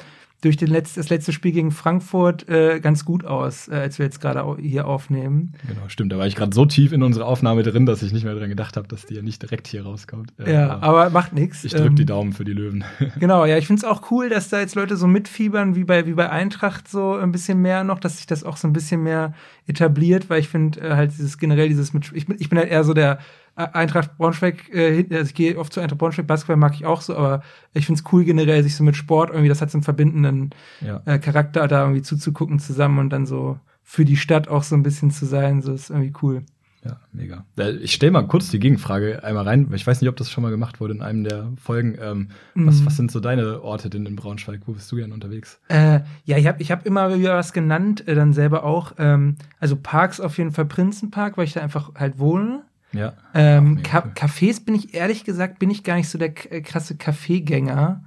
durch den Letz-, das letzte Spiel gegen Frankfurt äh, ganz gut aus, äh, als wir jetzt gerade hier aufnehmen. Genau, stimmt. Da war ich gerade so tief in unsere Aufnahme drin, dass ich nicht mehr dran gedacht habe, dass die ja nicht direkt hier rauskommt. Äh, ja, aber, aber, macht nichts. Ich drücke ähm, die Daumen für die Löwen. (laughs) Genau, ja, ich finde es auch cool, dass da jetzt Leute so mitfiebern, wie bei, wie bei Eintracht so ein bisschen mehr noch, dass sich das auch so ein bisschen mehr etabliert, weil ich finde äh, halt dieses generell dieses mit, ich bin, ich bin halt eher so der Eintracht Braunschweig, äh, also ich gehe oft zu Eintracht Braunschweig, Basketball mag ich auch so, aber ich finde es cool generell, sich so mit Sport irgendwie, das hat so einen verbindenden ja. äh, Charakter, da irgendwie zuzugucken zusammen und dann so für die Stadt auch so ein bisschen zu sein, so ist irgendwie cool. Ja, mega. Ich stelle mal kurz die Gegenfrage einmal rein, weil ich weiß nicht, ob das schon mal gemacht wurde in einem der Folgen. Ähm, mhm. was, was sind so deine Orte denn in Braunschweig? Wo bist du gerne unterwegs? Äh, ja, ich habe ich hab immer wieder was genannt, äh, dann selber auch. Ähm, also Parks auf jeden Fall Prinzenpark, weil ich da einfach halt wohne. Ja. Ähm, Ka Cafés bin ich ehrlich gesagt, bin ich gar nicht so der äh, krasse Kaffeegänger.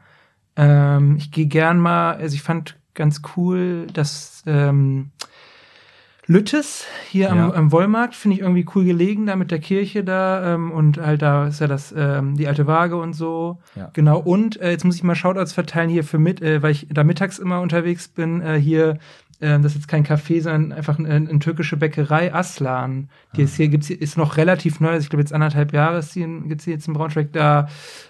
Ähm, ich gehe gern mal, also ich fand ganz cool, dass ähm, Lüttes hier am, ja. am Wollmarkt finde ich irgendwie cool gelegen, da mit der Kirche da ähm, und halt da ist ja das ähm, die alte Waage und so. Ja. Genau. Und äh, jetzt muss ich mal Shoutouts verteilen hier für mit, äh, weil ich da mittags immer unterwegs bin. Äh, hier ähm, das ist jetzt kein Café, sondern einfach eine, eine türkische Bäckerei, Aslan. Die ah. ist hier, gibt's hier, ist noch relativ neu, also ich glaube jetzt anderthalb Jahre ist die, in, gibt's die jetzt in Braunschweig da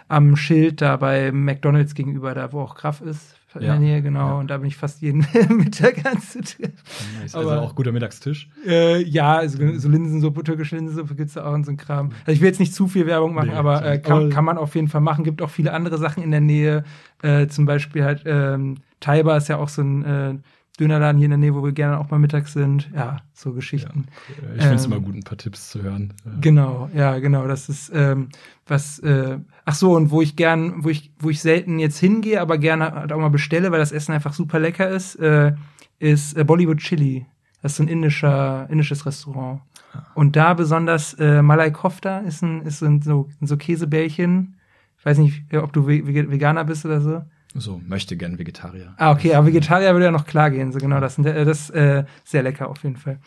am Schild da bei McDonalds gegenüber, da wo auch Graf ist, in ja. der Nähe, genau. Ja. Und da bin ich fast jeden (laughs) Mittag anzutreffen. Nice. Also Aber, auch guter Mittagstisch. Äh, ja, also, so Linsensuppe, türkische Linsensuppe gibt's da auch und so ein Kram. Also ich will jetzt nicht zu viel Werbung machen, nee, aber äh, kann, kann man auf jeden Fall machen. Gibt auch viele andere Sachen in der Nähe. Äh, zum Beispiel halt ähm, Taiba ist ja auch so ein äh, Dönerladen hier in der Nähe, wo wir gerne auch mal mittags sind. Ja, so Geschichten. Ja, ich finde es ähm, immer gut, ein paar Tipps zu hören. Genau, ja, genau. Das ist ähm, was. Äh, ach so, und wo ich gern, wo ich, wo ich selten jetzt hingehe, aber gerne halt auch mal bestelle, weil das Essen einfach super lecker ist, äh, ist äh, Bollywood Chili. Das ist so ein indischer, indisches Restaurant. Ah. Und da besonders äh, Malai Kofta ist ein, ist ein, so, so Käsebällchen. Ich weiß nicht, ob du Veganer bist oder so. So, möchte gern Vegetarier. Ah, okay, aber Vegetarier würde ja noch klar gehen. So genau, das, das ist äh, sehr lecker auf jeden Fall.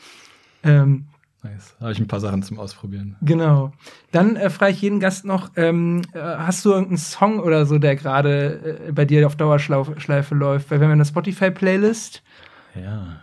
Ähm, nice. Habe ich ein paar Sachen zum Ausprobieren. Genau. Dann äh, frage ich jeden Gast noch, ähm, äh, hast du irgendeinen Song oder so, der gerade äh, bei dir auf Dauerschleife läuft? Weil wir haben eine Spotify-Playlist. Ja.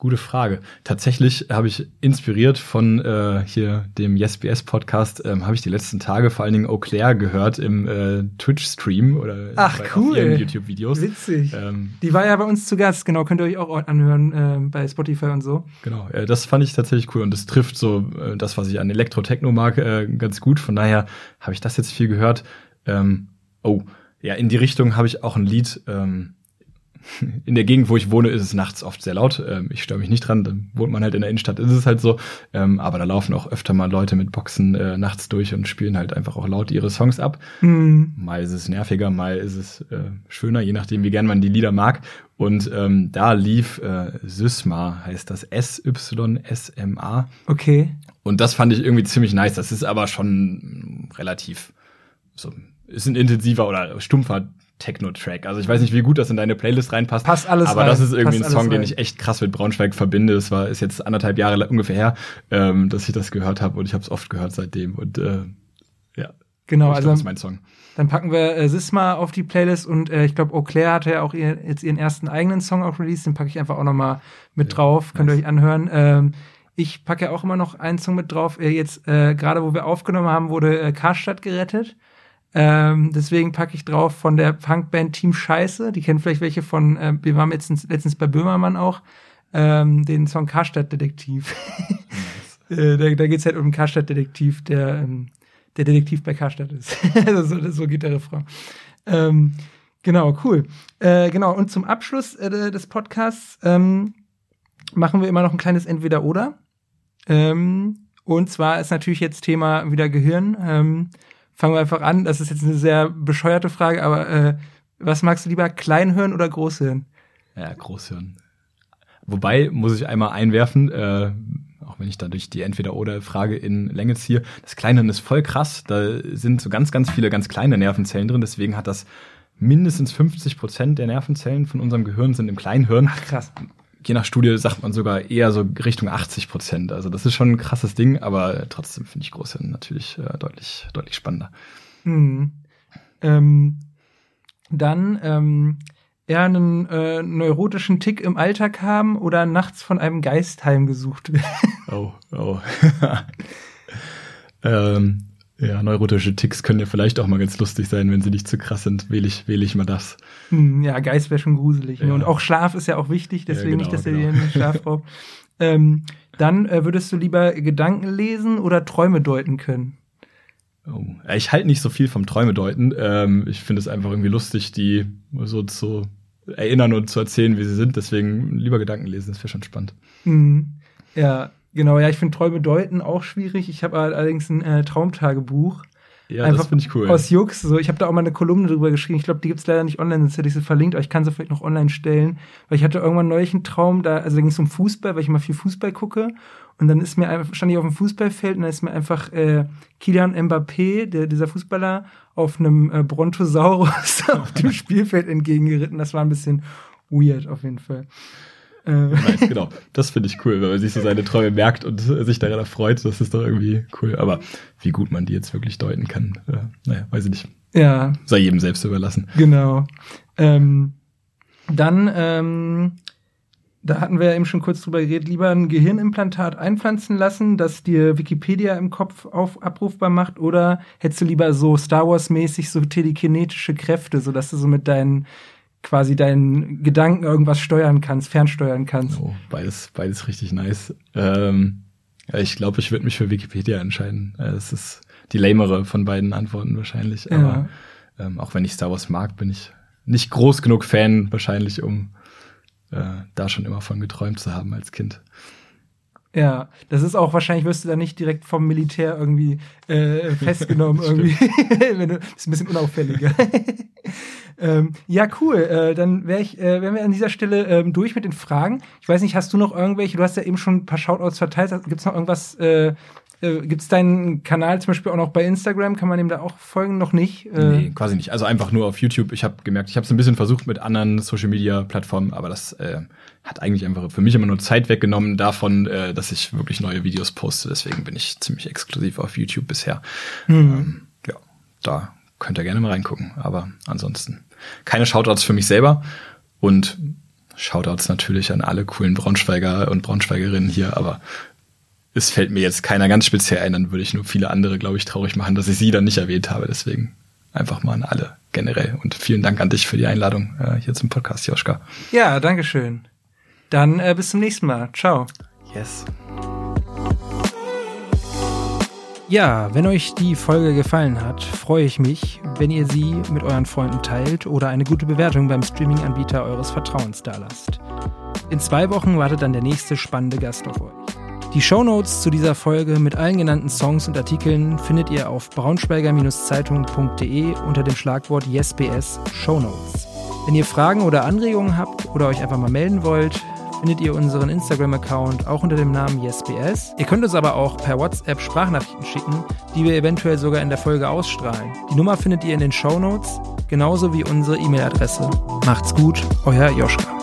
Gute Frage. Tatsächlich habe ich inspiriert von äh, hier dem YesBS Podcast, ähm, habe ich die letzten Tage vor allen Dingen Eau Claire gehört im äh, Twitch-Stream oder Ach, bei, cool. YouTube-Videos. Witzig. Ähm, die war ja bei uns zu Gast, genau, könnt ihr euch auch anhören äh, bei Spotify und so. Genau, äh, das fand ich tatsächlich cool und das trifft so äh, das, was ich an Elektro-Techno mag, äh, ganz gut. Von daher habe ich das jetzt viel gehört. Ähm, oh, ja, in die Richtung habe ich auch ein Lied. Ähm, in der Gegend, wo ich wohne, ist es nachts oft sehr laut. Ähm, ich störe mich nicht dran, dann wohnt man halt in der Innenstadt, ist es halt so. Ähm, aber da laufen auch öfter mal Leute mit Boxen äh, nachts durch und spielen halt einfach auch laut ihre Songs ab. Mhm. Mal ist es nerviger, mal ist es äh, schöner, je nachdem, wie gern man die Lieder mag. Und ähm, da lief äh, Sysma, heißt das S-Y-S-M-A. Okay. Und das fand ich irgendwie ziemlich nice. Das ist aber schon relativ so, ist ein intensiver oder stumpfer Techno-Track. Also ich weiß nicht, wie gut das in deine Playlist reinpasst. Passt alles Aber rein. das ist irgendwie Passt ein Song, den ich echt krass mit Braunschweig verbinde. Es war ist jetzt anderthalb Jahre ungefähr her, ähm, dass ich das gehört habe und ich habe es oft gehört seitdem. Und äh, ja, Genau, ich also glaub, das ist mein Song. Dann packen wir äh, Sisma auf die Playlist und äh, ich glaube, Eau Claire hatte ja auch ihr, jetzt ihren ersten eigenen Song auch released, den packe ich einfach auch noch mal mit drauf, könnt ihr euch anhören. Ähm, ich packe ja auch immer noch einen Song mit drauf. Äh, jetzt, äh, gerade wo wir aufgenommen haben, wurde äh, Karstadt gerettet. Ähm, deswegen packe ich drauf von der Punkband Team Scheiße. Die kennen vielleicht welche von, äh, wir waren letztens, letztens bei Böhmermann auch, ähm, den Song Karstadt Detektiv. (laughs) äh, da, da geht's halt um einen Karstadt Detektiv, der, ähm, der Detektiv bei Karstadt ist. (laughs) so, so geht der Refrain. Ähm, genau, cool. Äh, genau, und zum Abschluss äh, des Podcasts ähm, machen wir immer noch ein kleines Entweder-Oder. Ähm, und zwar ist natürlich jetzt Thema wieder Gehirn. Ähm, fangen wir einfach an. Das ist jetzt eine sehr bescheuerte Frage, aber äh, was magst du lieber, Kleinhirn oder Großhirn? Ja, Großhirn. Wobei, muss ich einmal einwerfen, äh, auch wenn ich dadurch die Entweder-Oder-Frage in Länge ziehe, das Kleinhirn ist voll krass. Da sind so ganz, ganz viele ganz kleine Nervenzellen drin. Deswegen hat das mindestens 50 Prozent der Nervenzellen von unserem Gehirn sind im Kleinhirn. Ach, krass. Je nach Studie sagt man sogar eher so Richtung 80 Prozent. Also das ist schon ein krasses Ding, aber trotzdem finde ich Großhirn natürlich äh, deutlich, deutlich spannender. Hm. Ähm, dann ähm, eher einen äh, neurotischen Tick im Alltag haben oder nachts von einem Geist heimgesucht werden. Oh, oh. (laughs) ähm, ja, neurotische Ticks können ja vielleicht auch mal ganz lustig sein, wenn sie nicht zu krass sind. Wähle ich, wähle ich mal das. Hm, ja, Geist wäre schon gruselig. Ne? Ja. Und auch Schlaf ist ja auch wichtig, deswegen Ja, genau, nicht, dass er genau. dir den Schlaf (laughs) raubt. ähm, dann äh, würdest du lieber Gedanken lesen oder Träume deuten können? Oh. Ja, Ich halte nicht so viel vom Träume deuten. Ähm, ich finde es einfach irgendwie lustig, die so zu erinnern und zu erzählen, wie sie sind. Deswegen lieber Gedanken lesen, das wäre schon spannend. Hm, ja, genau. Ja, ich finde Träume deuten auch schwierig. Ich habe allerdings ein äh, Traumtagebuch. Ja, Einfach das finde ich cool. Aus Jux. So, ich habe da auch mal eine Kolumne drüber geschrieben. Ich glaube, die gibt's leider nicht online, sonst hätte ich sie verlinkt, aber ich kann sie vielleicht noch online stellen. Weil ich hatte irgendwann neulich einen Traum, da, also da ging es um Fußball, weil ich immer viel Fußball gucke. Und dann ist mir einfach, stand ich auf dem Fußballfeld und dann ist mir einfach äh, Kilian Mbappé, der, dieser Fußballer, auf einem äh, Brontosaurus (laughs) auf dem (laughs) Spielfeld entgegengeritten. Das war ein bisschen weird auf jeden Fall. Äh, Nice, genau. Das finde ich cool, wenn man sich so seine Träume merkt und sich daran erfreut. Das ist doch irgendwie cool. Aber wie gut man die jetzt wirklich deuten kann, äh, naja, weiß ich nicht. ja, Sei jedem selbst überlassen. Genau. Ähm, dann, ähm, da hatten wir ja eben schon kurz drüber geredet, lieber ein Gehirnimplantat einpflanzen lassen, das dir Wikipedia im Kopf auf, abrufbar macht, oder hättest du lieber so Star Wars-mäßig so telekinetische Kräfte, sodass du so mit deinen quasi deinen Gedanken irgendwas steuern kannst, fernsteuern kannst. Oh, beides, beides richtig nice. Ähm, ja, ich glaube, ich würde mich für Wikipedia entscheiden. Äh, Es ist die lamere von beiden Antworten wahrscheinlich. Ja. Aber ähm, auch wenn ich Star Wars mag, bin ich nicht groß genug Fan wahrscheinlich, um äh, da schon immer von geträumt zu haben als Kind. Ja, das ist auch wahrscheinlich wirst du da nicht direkt vom Militär irgendwie äh, festgenommen (laughs) irgendwie, (laughs) wenn du bist ein bisschen unauffälliger. (laughs) ähm, ja, cool. Äh, dann wäre ich, äh, wären wir an dieser Stelle ähm, durch mit den Fragen. Ich weiß nicht, hast du noch irgendwelche? Du hast ja eben schon ein paar Shoutouts verteilt. Gibt's noch irgendwas? Äh, äh, Gibt's deinen Kanal zum Beispiel auch noch bei Instagram? Kann man dem da auch folgen? Noch nicht? Äh, Nee, quasi nicht. Also einfach nur auf YouTube. Ich habe gemerkt, ich habe es ein bisschen versucht mit anderen Social Media Plattformen, aber das äh, hat eigentlich einfach für mich immer nur Zeit weggenommen davon, äh, dass ich wirklich neue Videos poste. Deswegen bin ich ziemlich exklusiv auf YouTube bisher. Ähm, ja, da könnt ihr gerne mal reingucken. Aber ansonsten keine Shoutouts für mich selber und Shoutouts natürlich an alle coolen Braunschweiger und Braunschweigerinnen hier, aber es fällt mir jetzt keiner ganz speziell ein, dann würde ich nur viele andere, glaube ich, traurig machen, dass ich sie dann nicht erwähnt habe. Deswegen einfach mal an alle generell. Und vielen Dank an dich für die Einladung äh, hier zum Podcast, Joschka. Ja, Dankeschön. Dann äh, bis zum nächsten Mal. Ciao. Yes. Ja, wenn euch die Folge gefallen hat, freue ich mich, wenn ihr sie mit euren Freunden teilt oder eine gute Bewertung beim Streaming-Anbieter eures Vertrauens dalasst. In zwei Wochen wartet dann der nächste spannende Gast auf euch. Die Shownotes zu dieser Folge mit allen genannten Songs und Artikeln findet ihr auf braunschweiger-zeitung.de unter dem Schlagwort YesBS Shownotes. Wenn ihr Fragen oder Anregungen habt oder euch einfach mal melden wollt, findet ihr unseren Instagram-Account auch unter dem Namen YesBS. Ihr könnt uns aber auch per WhatsApp Sprachnachrichten schicken, die wir eventuell sogar in der Folge ausstrahlen. Die Nummer findet ihr in den Show Notes, genauso wie unsere E-Mail-Adresse. Macht's gut, euer Joschka.